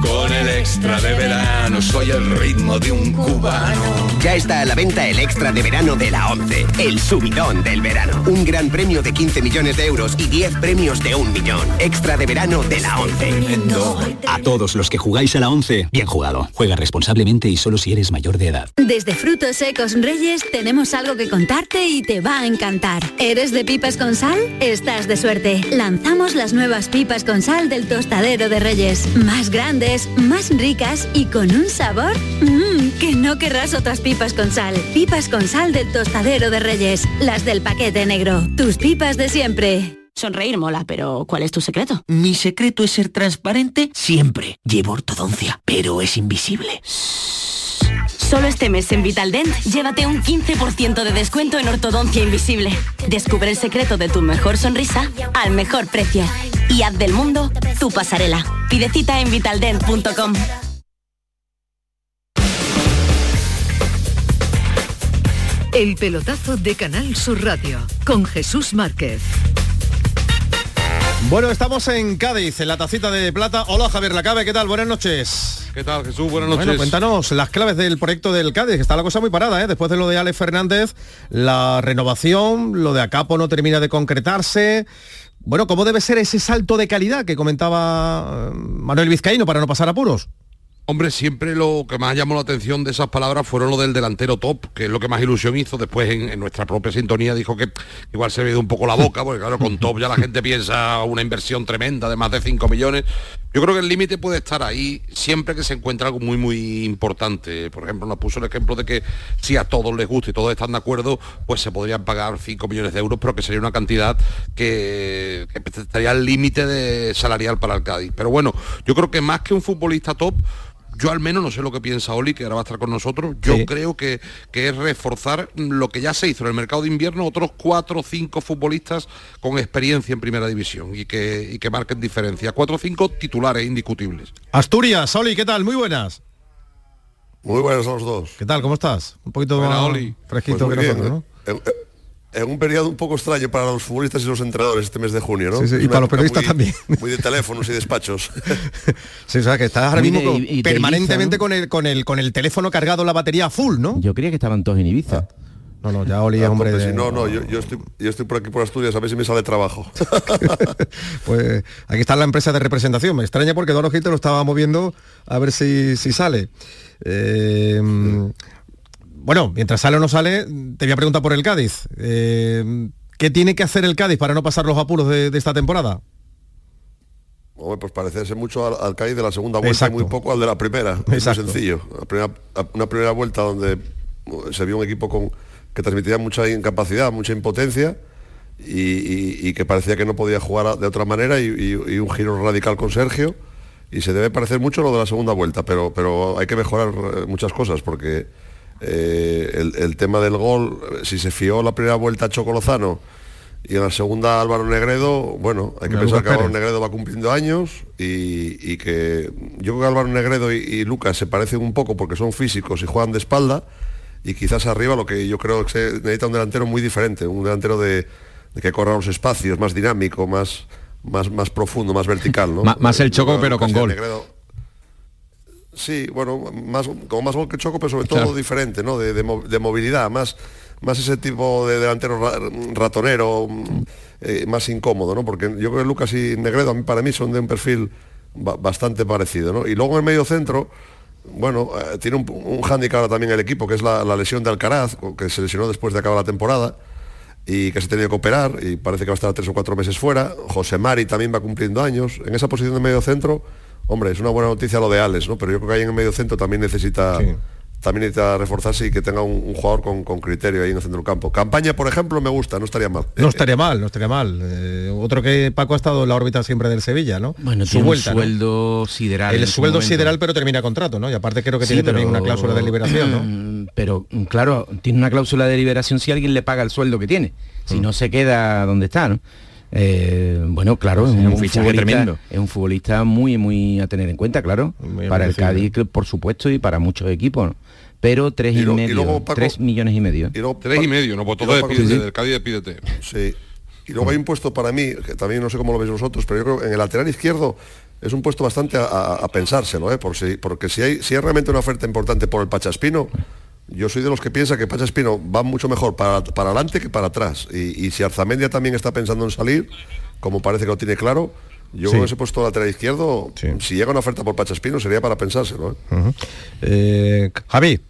con el extra de verano soy el ritmo de un cubano. Ya está a la venta el extra de verano de la 11, el subidón del verano. Un gran premio de 15 millones de euros y 10 premios de un millón. Extra de verano de la 11. A todos los que jugáis a la 11, bien jugado. Juega responsablemente y solo si eres mayor de edad. Desde Frutos Secos Reyes tenemos algo que contarte y te va a encantar. ¿Eres de pipas con sal? Estás de suerte. Lanzamos las nuevas pipas con sal del tostadero de Reyes. Más grandes más ricas y con un sabor mmm, que no querrás otras pipas con sal. Pipas con sal del tostadero de Reyes, las del paquete negro. Tus pipas de siempre. Sonreír mola, pero ¿cuál es tu secreto? Mi secreto es ser transparente siempre. Llevo ortodoncia, pero es invisible. Solo este mes en Vitaldent, llévate un 15% de descuento en ortodoncia invisible. Descubre el secreto de tu mejor sonrisa al mejor precio. Y haz del mundo tu pasarela. Pide cita en vitaldent.com. El pelotazo de Canal Sur Radio con Jesús Márquez. Bueno, estamos en Cádiz, en la tacita de plata. Hola Javier Lacabe, ¿qué tal? Buenas noches. ¿Qué tal Jesús? Buenas noches. Bueno, cuéntanos las claves del proyecto del Cádiz, que está la cosa muy parada, ¿eh? Después de lo de Alex Fernández, la renovación, lo de Acapo no termina de concretarse. Bueno, ¿cómo debe ser ese salto de calidad que comentaba eh, Manuel Vizcaíno para no pasar apuros? Hombre, siempre lo que más llamó la atención de esas palabras fueron lo del delantero top, que es lo que más ilusión hizo. Después en, nuestra propia sintonía dijo que igual se ido un poco la boca, porque claro, con top ya la gente piensa una inversión tremenda de más de 5 millones. Yo creo que el límite puede estar ahí siempre que se encuentra algo muy, muy importante. Por ejemplo, nos puso el ejemplo de que si a todos les gusta y todos están de acuerdo, pues se podrían pagar 5 millones de euros, pero que sería una cantidad que, estaría al límite salarial para el Cádiz. Pero bueno, yo creo que más que un futbolista top, yo al menos no sé lo que piensa Oli, que ahora va a estar con nosotros. Yo creo que, que, es reforzar lo que ya se hizo en el mercado de invierno, otros cuatro o cinco futbolistas con experiencia en primera división y que, y que marquen diferencia. Cuatro o cinco titulares indiscutibles. Asturias, Oli, ¿qué tal? Muy buenas. Muy buenas a los dos. ¿Qué tal? ¿Cómo estás? Un poquito más fresquito pues que nosotros, ¿no? Eh, eh, en un periodo un poco extraño para los futbolistas y los entrenadores este mes de junio, ¿no? Sí, sí, y para los periodistas también. Muy de teléfonos y despachos. sí, o sea, que estás ahora mismo permanentemente con, el, con, el, con el teléfono cargado la batería full, ¿no? Yo creía que estaban todos en Ibiza. Ah. No, no, ya olía, ah, hombre. De... no, no, yo, estoy, yo estoy por aquí por Asturias, a ver si me sale trabajo. pues aquí está la empresa de representación. Me extraña porque Don Ojito lo estaba moviendo a ver si, si sale. Eh, bueno, mientras sale o no sale, te voy a preguntar por el Cádiz. Eh, ¿Qué tiene que hacer el Cádiz para no pasar los apuros de, esta temporada? pues parecerse mucho al, Cádiz de la segunda vuelta y muy poco al de la primera. Es muy sencillo. una primera vuelta donde se vio un equipo con, que transmitía mucha incapacidad, mucha impotencia y, que parecía que no podía jugar de otra manera y, un giro radical con Sergio. Y se debe parecer mucho lo de la segunda vuelta, pero, pero hay que mejorar eh, muchas cosas porque eh, el, tema del gol, si se fió la primera vuelta a Chocolozano y en la segunda Álvaro Negredo, bueno, hay que pensar que Álvaro Negredo va cumpliendo años y, que yo creo que Álvaro Negredo y, Lucas se parecen un poco porque son físicos y juegan de espalda y quizás arriba lo que yo creo que se necesita un delantero muy diferente, un delantero de, que corra los espacios, más dinámico, más, más, más profundo, más vertical. ¿no? más el choco pero con gol. Sí, bueno, más, como más gol que Choco, pero sobre todo diferente, ¿no? De, movilidad, más, más ese tipo de delantero ratonero, mm, eh, más incómodo, ¿no? Porque yo creo que Lucas y Negredo para mí son de un perfil bastante parecido, ¿no? Y luego en el medio centro, bueno, eh, tiene un, un hándicap también el equipo, que es la, lesión de Alcaraz, que se lesionó después de acabar la temporada y que se ha tenido que operar y parece que va a estar tres o cuatro meses fuera. José Mari también va cumpliendo años. En esa posición de medio centro Hombre, es una buena noticia lo de Alex, ¿no? Pero yo creo que ahí en el medio centro también necesita también necesita reforzarse y que tenga un, jugador con, criterio ahí en el centro del campo. Campaña, por ejemplo, me gusta, no estaría mal. No estaría mal, no estaría mal. Eh, otro que Paco ha estado en la órbita siempre del Sevilla, ¿no? Bueno, su vuelta, sueldo sideral. El sueldo sideral, pero termina contrato, ¿no? Y aparte creo que tiene también una cláusula de liberación, ¿no? Pero claro, tiene una cláusula de liberación si alguien le paga el sueldo que tiene. Si mm. no se queda donde está, ¿no? Eh, bueno, claro, es un, fichaje tremendo. Es un futbolista muy, muy a tener en cuenta, claro. para el Cádiz, por supuesto, y para muchos equipos. Pero tres y, medio, tres millones y medio. Y tres y medio, no, pues todo depide del Cádiz despídete. Sí. Y luego hay un puesto para mí, que también no sé cómo lo veis vosotros, pero yo creo que en el lateral izquierdo es un puesto bastante a, pensárselo, ¿eh? si, porque si hay, si hay realmente una oferta importante por el Pachaspino, yo soy de los que piensa que Pacha Espino va mucho mejor para, para adelante que para atrás. Y, si Arzamendia también está pensando en salir, como parece que lo tiene claro, yo con ese puesto lateral izquierdo, si llega una oferta por Pacha Espino, sería para pensárselo. ¿eh? Eh, Javi.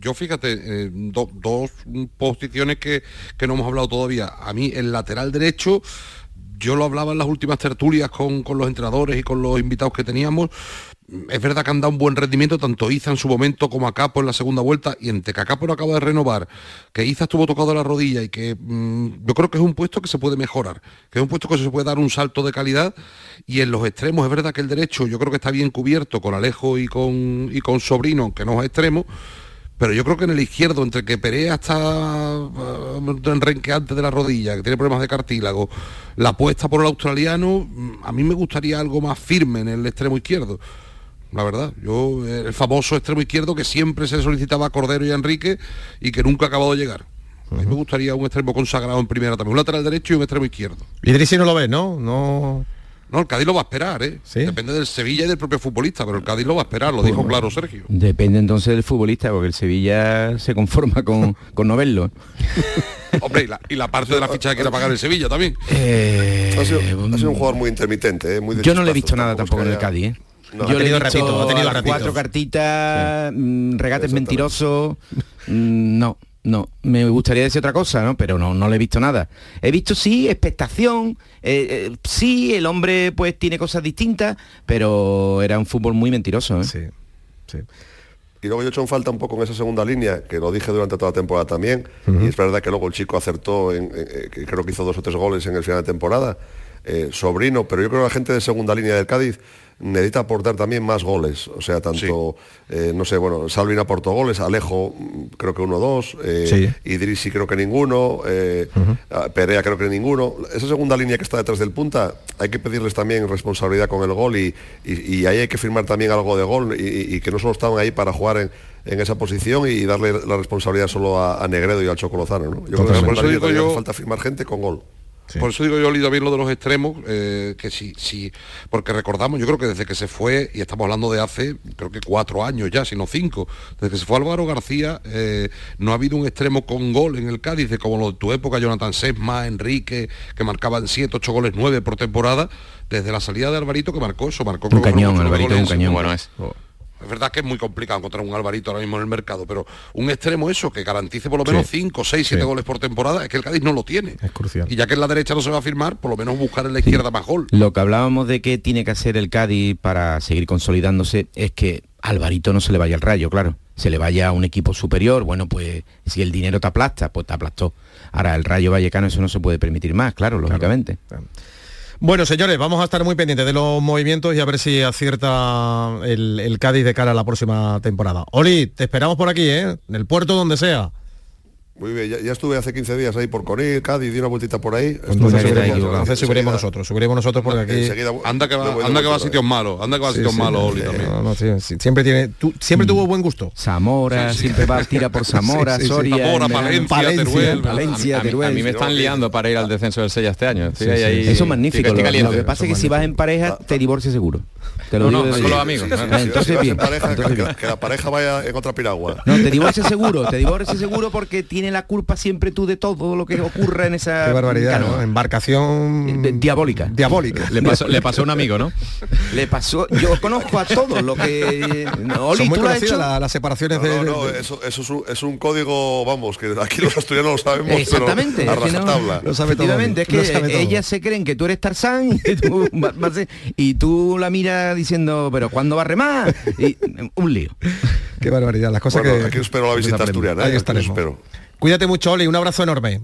Yo fíjate, eh, dos posiciones que, que no hemos hablado todavía. A mí el lateral derecho yo lo hablaba en las últimas tertulias con, con, los entrenadores y con los invitados que teníamos es verdad que han dado un buen rendimiento tanto Iza en su momento como a Capo en la segunda vuelta y entre que Capo no acaba de renovar, que Iza estuvo tocado la rodilla y que mm, yo creo que es un puesto que se puede mejorar, que es un puesto que se puede dar un salto de calidad y en los extremos es verdad que el derecho yo creo que está bien cubierto con Alejo y con, y con Sobrino, que no es extremo, pero yo creo que en el izquierdo, entre que Perea está uh, renqueante de la rodilla, que tiene problemas de cartílago, la apuesta por el australiano, mm, a mí me gustaría algo más firme en el extremo izquierdo la verdad. Yo, el famoso extremo izquierdo que siempre se solicitaba a Cordero y a Enrique y que nunca ha acabado de llegar. A mí me gustaría un extremo consagrado en primera también, un lateral derecho y un extremo izquierdo. Y si no lo ves, ¿no? No. No, el Cádiz lo va a esperar, ¿eh? Depende del Sevilla y del propio futbolista, pero el Cádiz lo va a esperar, lo dijo claro Sergio. Depende entonces del futbolista, porque el Sevilla se conforma con, con no verlo. Hombre, y la, parte de la ficha que quiere pagar el Sevilla también. Eh, ha, sido, un jugador muy intermitente, ¿eh? muy Yo no le he visto nada tampoco en el Cádiz, ¿eh? No, Yo ha le he tenido visto ratito, ha tenido a las ratitos. cuatro cartitas, mm, regates mentirosos. mm, no, no. Me gustaría decir otra cosa, ¿no? Pero no, no le he visto nada. He visto sí, expectación. eh, eh, sí, el hombre pues tiene cosas distintas, pero era un fútbol muy mentiroso. ¿eh? Sí, sí. Y luego yo he hecho en falta un poco en esa segunda línea, que lo dije durante toda la temporada también, y es verdad que luego el chico acertó, en, eh, creo que hizo dos o tres goles en el final de temporada, eh, sobrino, pero yo creo que la gente de segunda línea del Cádiz necesita aportar también más goles, o sea, tanto, eh, no sé, bueno, Salvin aportó goles, Alejo mm, creo que uno o dos, eh, Sí. Idrisi creo que ninguno, eh, Perea creo que ninguno. Esa segunda línea que está detrás del punta, hay que pedirles también responsabilidad con el gol y, y- y ahí hay que firmar también algo de gol y, y que no solo estaban ahí para jugar en, en esa posición y darle la responsabilidad solo a, a Negredo y al Chocolozano. ¿no? Yo creo que Por eso digo yo- falta firmar gente con gol. Por eso digo yo, Lido, bien lo de los extremos, eh, que sí, sí, porque recordamos, yo creo que desde que se fue, y estamos hablando de hace, creo que cuatro años ya, sino cinco, desde que se fue Álvaro García, eh, no ha habido un extremo con gol en el Cádiz, de como lo de tu época, Jonathan Sesma, Enrique, que marcaban siete, ocho goles, nueve por temporada, desde la salida de Alvarito que marcó eso, marcó Un cañón, Alvarito es un goles en cañón. Bueno es. Es verdad que es muy complicado encontrar un Alvarito ahora mismo en el mercado, pero un extremo eso, que garantice por lo menos Sí. 5, 6, 7 Sí. goles por temporada, es que el Cádiz no lo tiene. Es crucial. Y ya que en la derecha no se va a firmar, por lo menos buscar en la izquierda más gol. Lo que hablábamos de que tiene que hacer el Cádiz para seguir consolidándose es que Alvarito no se le vaya al rayo, claro. Se le vaya a un equipo superior, bueno, pues si el dinero te aplasta, pues te aplastó. Ahora, el Rayo Vallecano eso no se puede permitir más, claro, lógicamente. Bueno, señores, vamos a estar muy pendientes de los movimientos y a ver si acierta el, el Cádiz de cara a la próxima temporada. Oli, te esperamos por aquí, ¿eh? En el puerto donde sea. Muy bien, ya, ya estuve hace 15 días ahí por Conil, Cádiz, di una vueltita por ahí. Pues entonces enseguida- subiremos, entonces subiremos nosotros, subiremos nosotros porque aquí... enseguida- Anda que va, de anda que va a sitios malos, anda que va a Sí, sitios sí, malos, no, Oli, sí, también. no, no, sí, sí, siempre tiene, tú- siempre tuvo buen gusto. Zamora, siempre va, tira por Zamora, Sí, sí, sí. Soria, Zamora. Palencia, Palencia, Teruel. Palencia, a, mí, Teruel. a mí me están liando para ir al descenso del Sella este año. Ahí- Eso es magnífico. lo que pasa es que si vas en pareja, te divorcias seguro. Te lo No, digo no, de con los amigos. Si Entonces bien. en pareja, entonces que, bien. que la pareja vaya en otra piragua. No, te divorcias seguro, te divorcias seguro porque tiene la culpa siempre tú de todo lo que ocurra en esa Qué barbaridad, canoa. ¿no? Embarcación... Eh, Diabólica. Diabólica. Le pasó, le pasó a un amigo, ¿no? Le pasó, yo conozco a todos lo que... Oli, Son las separaciones No, de... no, de- eso, eso es, un, es un código, vamos, que aquí los asturianos lo sabemos, Exactamente, pero a es que no- rajatabla. Lo sabe todo, Efectivamente, es que ellas se creen que tú eres Tarzán y tú, y tú la miras diciendo, pero ¿cuándo va a remar? Y, un lío. Qué barbaridad, las cosas Bueno, que... aquí espero la visita asturiana, ¿eh? Ahí estaremos. espero. Cuídate mucho, Oli, un abrazo enorme.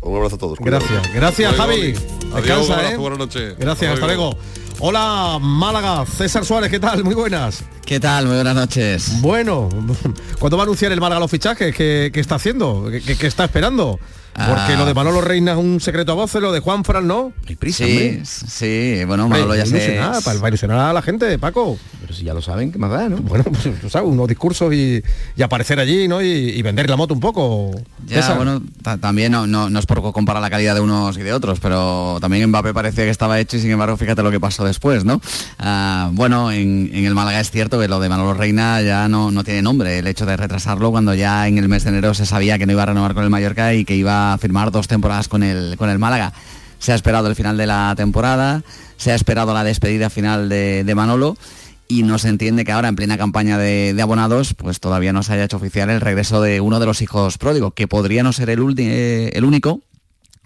Un abrazo a todos. Gracias, gracias Javi. Descansa, Adiós, ¿eh? buenas noches. Gracias, hasta luego. Hola, Málaga, César Suárez, ¿qué tal? Muy buenas. ¿Qué tal? Muy buenas noches. Bueno, ¿cuándo va a anunciar el Málaga los fichajes? ¿Qué, qué está haciendo? ¿Qué, qué- qué está esperando? Porque Ah. lo de Manolo Reina es un secreto a voces, lo de Juan Fran no. Hay prisa, Sí, hombre. sí, bueno, Manolo ya se... para, para ilusionar a la gente, Paco. Pero si ya lo saben, ¿qué más da, no? Bueno, pues, tú sabes, unos discursos y, y aparecer allí, ¿no? Y, y vender la moto un poco. Ya, César. bueno, ta- también no, no, no es por comparar la calidad de unos y de otros, pero también Mbappé parecía que estaba hecho y sin embargo fíjate lo que pasó después, ¿no? Ah, bueno, en, en el Málaga es cierto que lo de Manolo Reina ya no, no tiene nombre, el hecho de retrasarlo cuando ya en el mes de enero se sabía que no iba a renovar con el Mallorca y que iba firmar dos temporadas con el, con el Málaga. Se ha esperado el final de la temporada, se ha esperado la despedida final de, Manolo y no se entiende que ahora en plena campaña de, abonados pues todavía no se haya hecho oficial el regreso de uno de los hijos pródigos, que podría no ser el, eh, el único,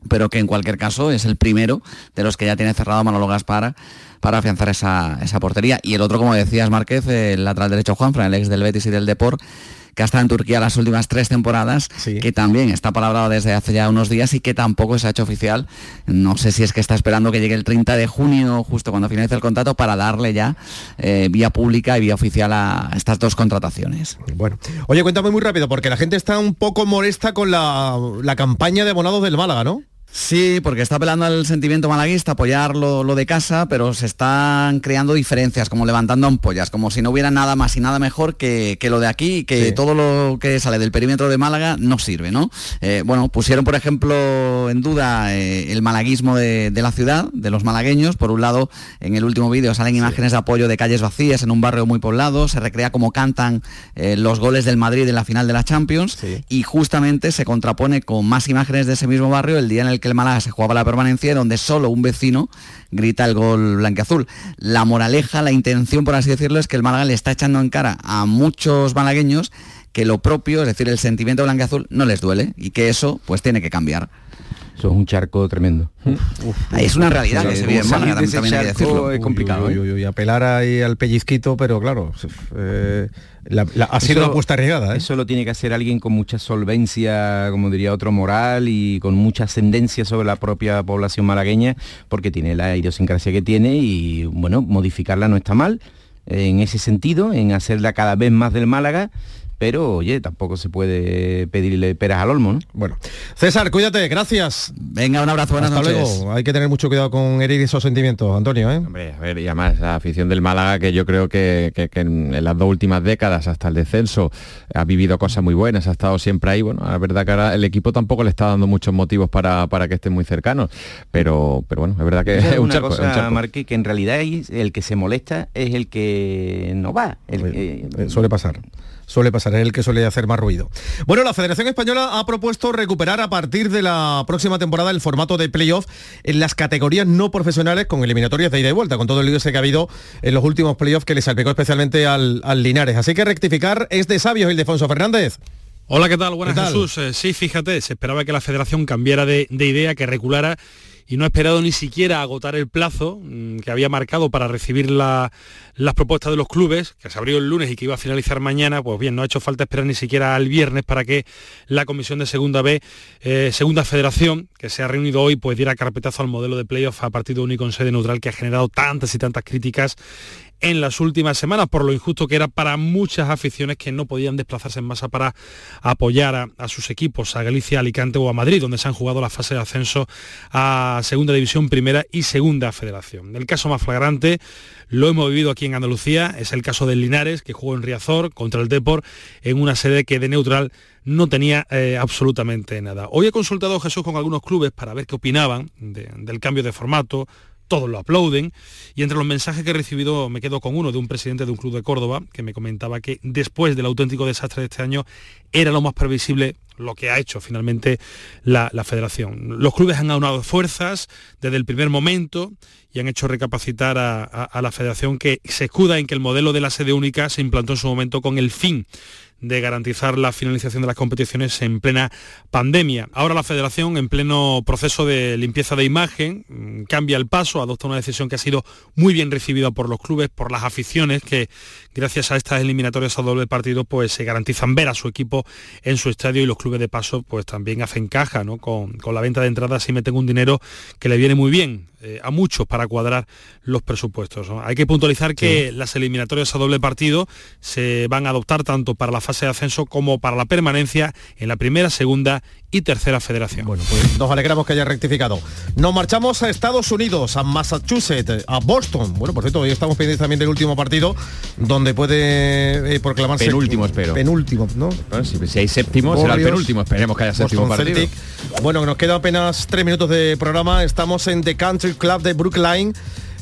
pero que en cualquier caso es el primero de los que ya tiene cerrado Manolo Gaspar para afianzar esa, esa portería. Y el otro, como decías Márquez, el lateral derecho Juanfran, el ex del Betis y del Deport, que ha estado en Turquía las últimas tres temporadas, que también está palabrado desde hace ya unos días y que tampoco se ha hecho oficial. No sé si es que está esperando que llegue el 30 de junio, justo cuando finalice el contrato, para darle ya eh, vía pública y vía oficial a estas dos contrataciones. Bueno, oye, cuéntame muy rápido, porque la gente está un poco molesta con la, la campaña de abonados del Málaga, ¿no? Sí, porque está apelando al sentimiento malaguista, apoyar lo, lo de casa, pero se están creando diferencias, como levantando ampollas, como si no hubiera nada más y nada mejor que, que lo de aquí, que Sí. todo lo que sale del perímetro de Málaga no sirve, ¿no? Eh, bueno, pusieron, por ejemplo, en duda eh, el malaguismo de, de la ciudad, de los malagueños. Por un lado, en el último vídeo salen imágenes de apoyo de calles vacías en un barrio muy poblado, se recrea cómo cantan eh, los goles del Madrid en la final de la Champions y justamente se contrapone con más imágenes de ese mismo barrio el día en el que el Málaga se jugaba la permanencia y donde solo un vecino grita el gol blanqueazul. La moraleja, la intención, por así decirlo, es que el Málaga le está echando en cara a muchos malagueños que lo propio, es decir, el sentimiento blanqueazul, no les duele y que eso pues tiene que cambiar. Eso es un charco tremendo. es una realidad que se vive en Málaga, Salir de ese también hay que decirlo. es complicado. Uy, ¿eh? uy, uy, apelar ahí al pellizquito, pero claro, eh, la- la- ha sido Eso- una apuesta arriesgada. ¿eh? Eso lo tiene que hacer alguien con mucha solvencia, como diría otro, moral y con mucha ascendencia sobre la propia población malagueña, porque tiene la idiosincrasia que tiene y, bueno, modificarla no está mal en ese sentido, en hacerla cada vez más del Málaga, pero, oye, tampoco se puede pedirle peras al olmo, ¿no? Bueno, César, cuídate, gracias. Venga, un abrazo, buenas Hasta noches. luego. Hay que tener mucho cuidado con herir esos sentimientos, Antonio, ¿eh? Hombre, a ver, y además la afición del Málaga, que yo creo que, que- que en, las dos últimas décadas, hasta el descenso, ha vivido cosas muy buenas, ha estado siempre ahí. Bueno, la verdad que ahora el equipo tampoco le está dando muchos motivos para, para que estén muy cercanos. Pero, pero bueno, es verdad que Esa es es un una charco, es un cosa, charco. Marquí, que en realidad el que se molesta es el que no va. el Eh, suele pasar. Suele pasar, es el que suele hacer más ruido. Bueno, la Federación Española ha propuesto recuperar a partir de la próxima temporada el formato de playoff en las categorías no profesionales con eliminatorias de ida y vuelta, con todo el lío ese que ha habido en los últimos playoffs que le salpicó especialmente al, al Linares. Así que rectificar es de sabios, Ildefonso Fernández. Hola, ¿qué tal? Buenas, ¿Qué tal? Jesús. Eh, sí, fíjate, se esperaba que la federación cambiara de, de idea, que reculara y no ha esperado ni siquiera agotar el plazo mm, que había marcado para recibir la- las propuestas de los clubes, que se abrió el lunes y que iba a finalizar mañana, pues bien, no ha hecho falta esperar ni siquiera al viernes para que la Comisión de Segunda B, eh, Segunda Federación, que se ha reunido hoy, pues diera carpetazo al modelo de playoff a partido único en sede neutral que ha generado tantas y tantas críticas en las últimas semanas por lo injusto que era para muchas aficiones que no podían desplazarse en masa para apoyar a, sus equipos, a Galicia, Alicante o a Madrid, donde se han jugado la fase de ascenso a Segunda División, Primera y Segunda Federación. El caso más flagrante lo hemos vivido aquí en Andalucía, es el caso del Linares, que jugó en Riazor contra el Depor en una sede que de neutral no tenía eh, absolutamente nada. Hoy he consultado a Jesús con algunos clubes para ver qué opinaban de- del cambio de formato, todos lo aplauden y entre los mensajes que he recibido me quedo con uno de un presidente de un club de Córdoba que me comentaba que después del auténtico desastre de este año era lo más previsible lo que ha hecho finalmente la, federación. Los clubes han aunado fuerzas desde el primer momento y han hecho recapacitar a- a la federación que se escuda en que el modelo de la sede única se implantó en su momento con el fin de garantizar la finalización de las competiciones en plena pandemia. Ahora la federación, en pleno proceso de limpieza de imagen, mm, cambia el paso, adopta una decisión que ha sido muy bien recibida por los clubes, por las aficiones, que gracias a estas eliminatorias a doble partido, pues se garantizan ver a su equipo en su estadio y los clubes de paso, pues también hacen caja, ¿no? Con, con la venta de entradas y meten un dinero que le viene muy bien eh, a muchos para cuadrar los presupuestos. ¿no? Hay que puntualizar que las eliminatorias a doble partido se van a adoptar tanto para la fase de ascenso como para la permanencia en la primera, segunda y tercera federación. Bueno, pues nos alegramos que haya rectificado. Nos marchamos a Estados Unidos, a Massachusetts, a Boston. Bueno, por cierto, hoy estamos pendientes también del último partido, donde puede eh, proclamarse... Penúltimo, espero. Penúltimo, ¿no? Bueno, si, si hay séptimo, será el Warriors, penúltimo. Esperemos que haya séptimo Boston partido. Celtic. Bueno, nos queda apenas tres minutos de programa. Estamos en The Country Club de Brookline.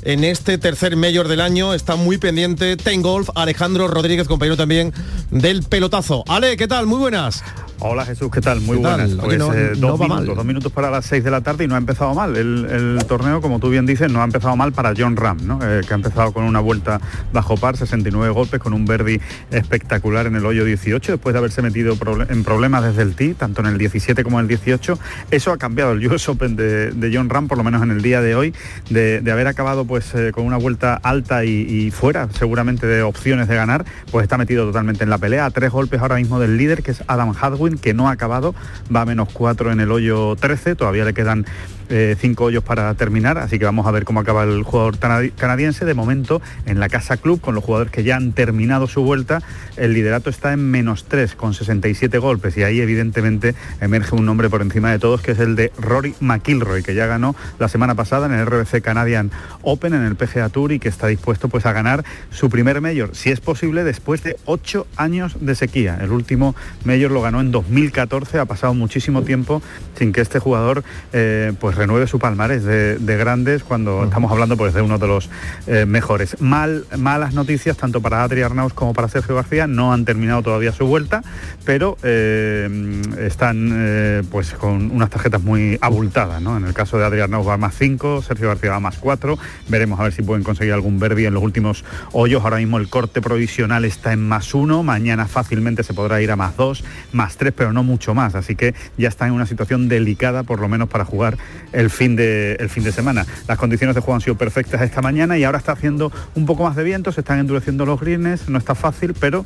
En este tercer mayor del año está muy pendiente Ten Golf, Alejandro Rodríguez, compañero también del pelotazo. Ale, ¿qué tal? Muy buenas. Hola Jesús, ¿qué tal? Muy ¿Qué tal? buenas. Oye, Pues, no- eh, no dos minutos, dos minutos para las 6 de la tarde y no ha empezado mal. El, el torneo, como tú bien dices, no ha empezado mal para John Ram, ¿no? Eh, que ha empezado con una vuelta bajo par, 69 golpes, con un verdi espectacular en el hoyo 18, después de haberse metido en problemas desde el tee, tanto en el 17 como en el 18. Eso ha cambiado el US Open de, de John Ram, por lo menos en el día de hoy, de, de haber acabado pues eh, con una vuelta alta y, y fuera seguramente de opciones de ganar, pues está metido totalmente en la pelea, a tres golpes ahora mismo del líder, que es Adam Hadwin, que no ha acabado, va a menos cuatro en el hoyo 13, todavía le quedan eh, cinco hoyos para terminar, así que vamos a ver cómo acaba el jugador canadi- canadiense. De momento, en la Casa Club, con los jugadores que ya han terminado su vuelta, el liderato está en menos tres, con 67 golpes, y ahí evidentemente emerge un nombre por encima de todos, que es el de Rory McIlroy, que ya ganó la semana pasada en el RBC Canadian Open, en el PGA Tour, y que está dispuesto pues a ganar su primer mayor, si es posible, después de ocho años de sequía. El último mayor lo ganó en 2014, ha pasado muchísimo tiempo sin que este jugador eh, pues renueve su palmarés de, grandes cuando estamos hablando pues de uno de los eh, mejores. Mal, malas noticias tanto para Adri Arnaus como para Sergio García, no han terminado todavía su vuelta, pero eh, están pues con unas tarjetas muy abultadas, ¿no? En el caso de Adri Arnaus va más 5, Sergio García va más 4, veremos a ver si pueden conseguir algún verbi en los últimos hoyos, ahora mismo el corte provisional está en más 1, mañana fácilmente se podrá ir a más 2, más 3, pero no mucho más, así que ya está en una situación delicada por lo menos para jugar el fin de, el fin de semana. Las condiciones de juego han sido perfectas esta mañana y ahora está haciendo un poco más de viento, se están endureciendo los greens, no está fácil, pero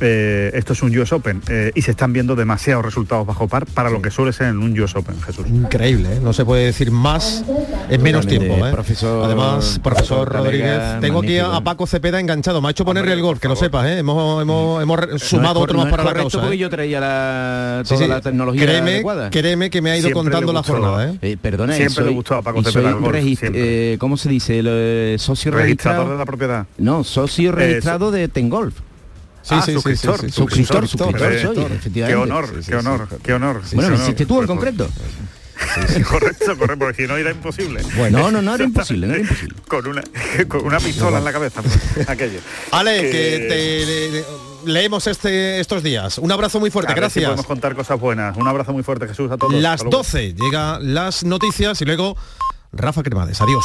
eh, esto es un US Open eh, y se están viendo demasiados resultados bajo par para lo que suele ser en un US Open, Jesús. Increíble, ¿eh? no se puede decir más en menos tiempo. Profesor, Además, profesor Rodríguez, tengo aquí a, Paco Cepeda enganchado, me ha hecho ponerle el gol, que lo sepas, hemos, hemos, hemos sumado otro más para la causa. porque yo traía la, toda la tecnología créeme, adecuada. Créeme que me ha ido contando la jornada. ¿eh? perdona, siempre le gustó a Paco Cepeda. ¿Cómo se dice? El, socio registrado de la propiedad. No, socio registrado de Tengolf. Sí, ah, sí, suscriptor, sí, suscriptor, suscriptor, efectivamente. Qué honor, qué honor, qué honor. Bueno, ¿hiciste tú en concreto? correcto, correcto, porque si no era imposible. Bueno, no, no, no era imposible, no era imposible. con una, con una pistola en la cabeza, pues, aquello. Ale, que te leemos este, estos días. Un abrazo muy fuerte, gracias. podemos contar cosas buenas. Un abrazo muy fuerte, Jesús, a todos. Las 12 llegan las noticias y luego Rafa Cremades. Adiós.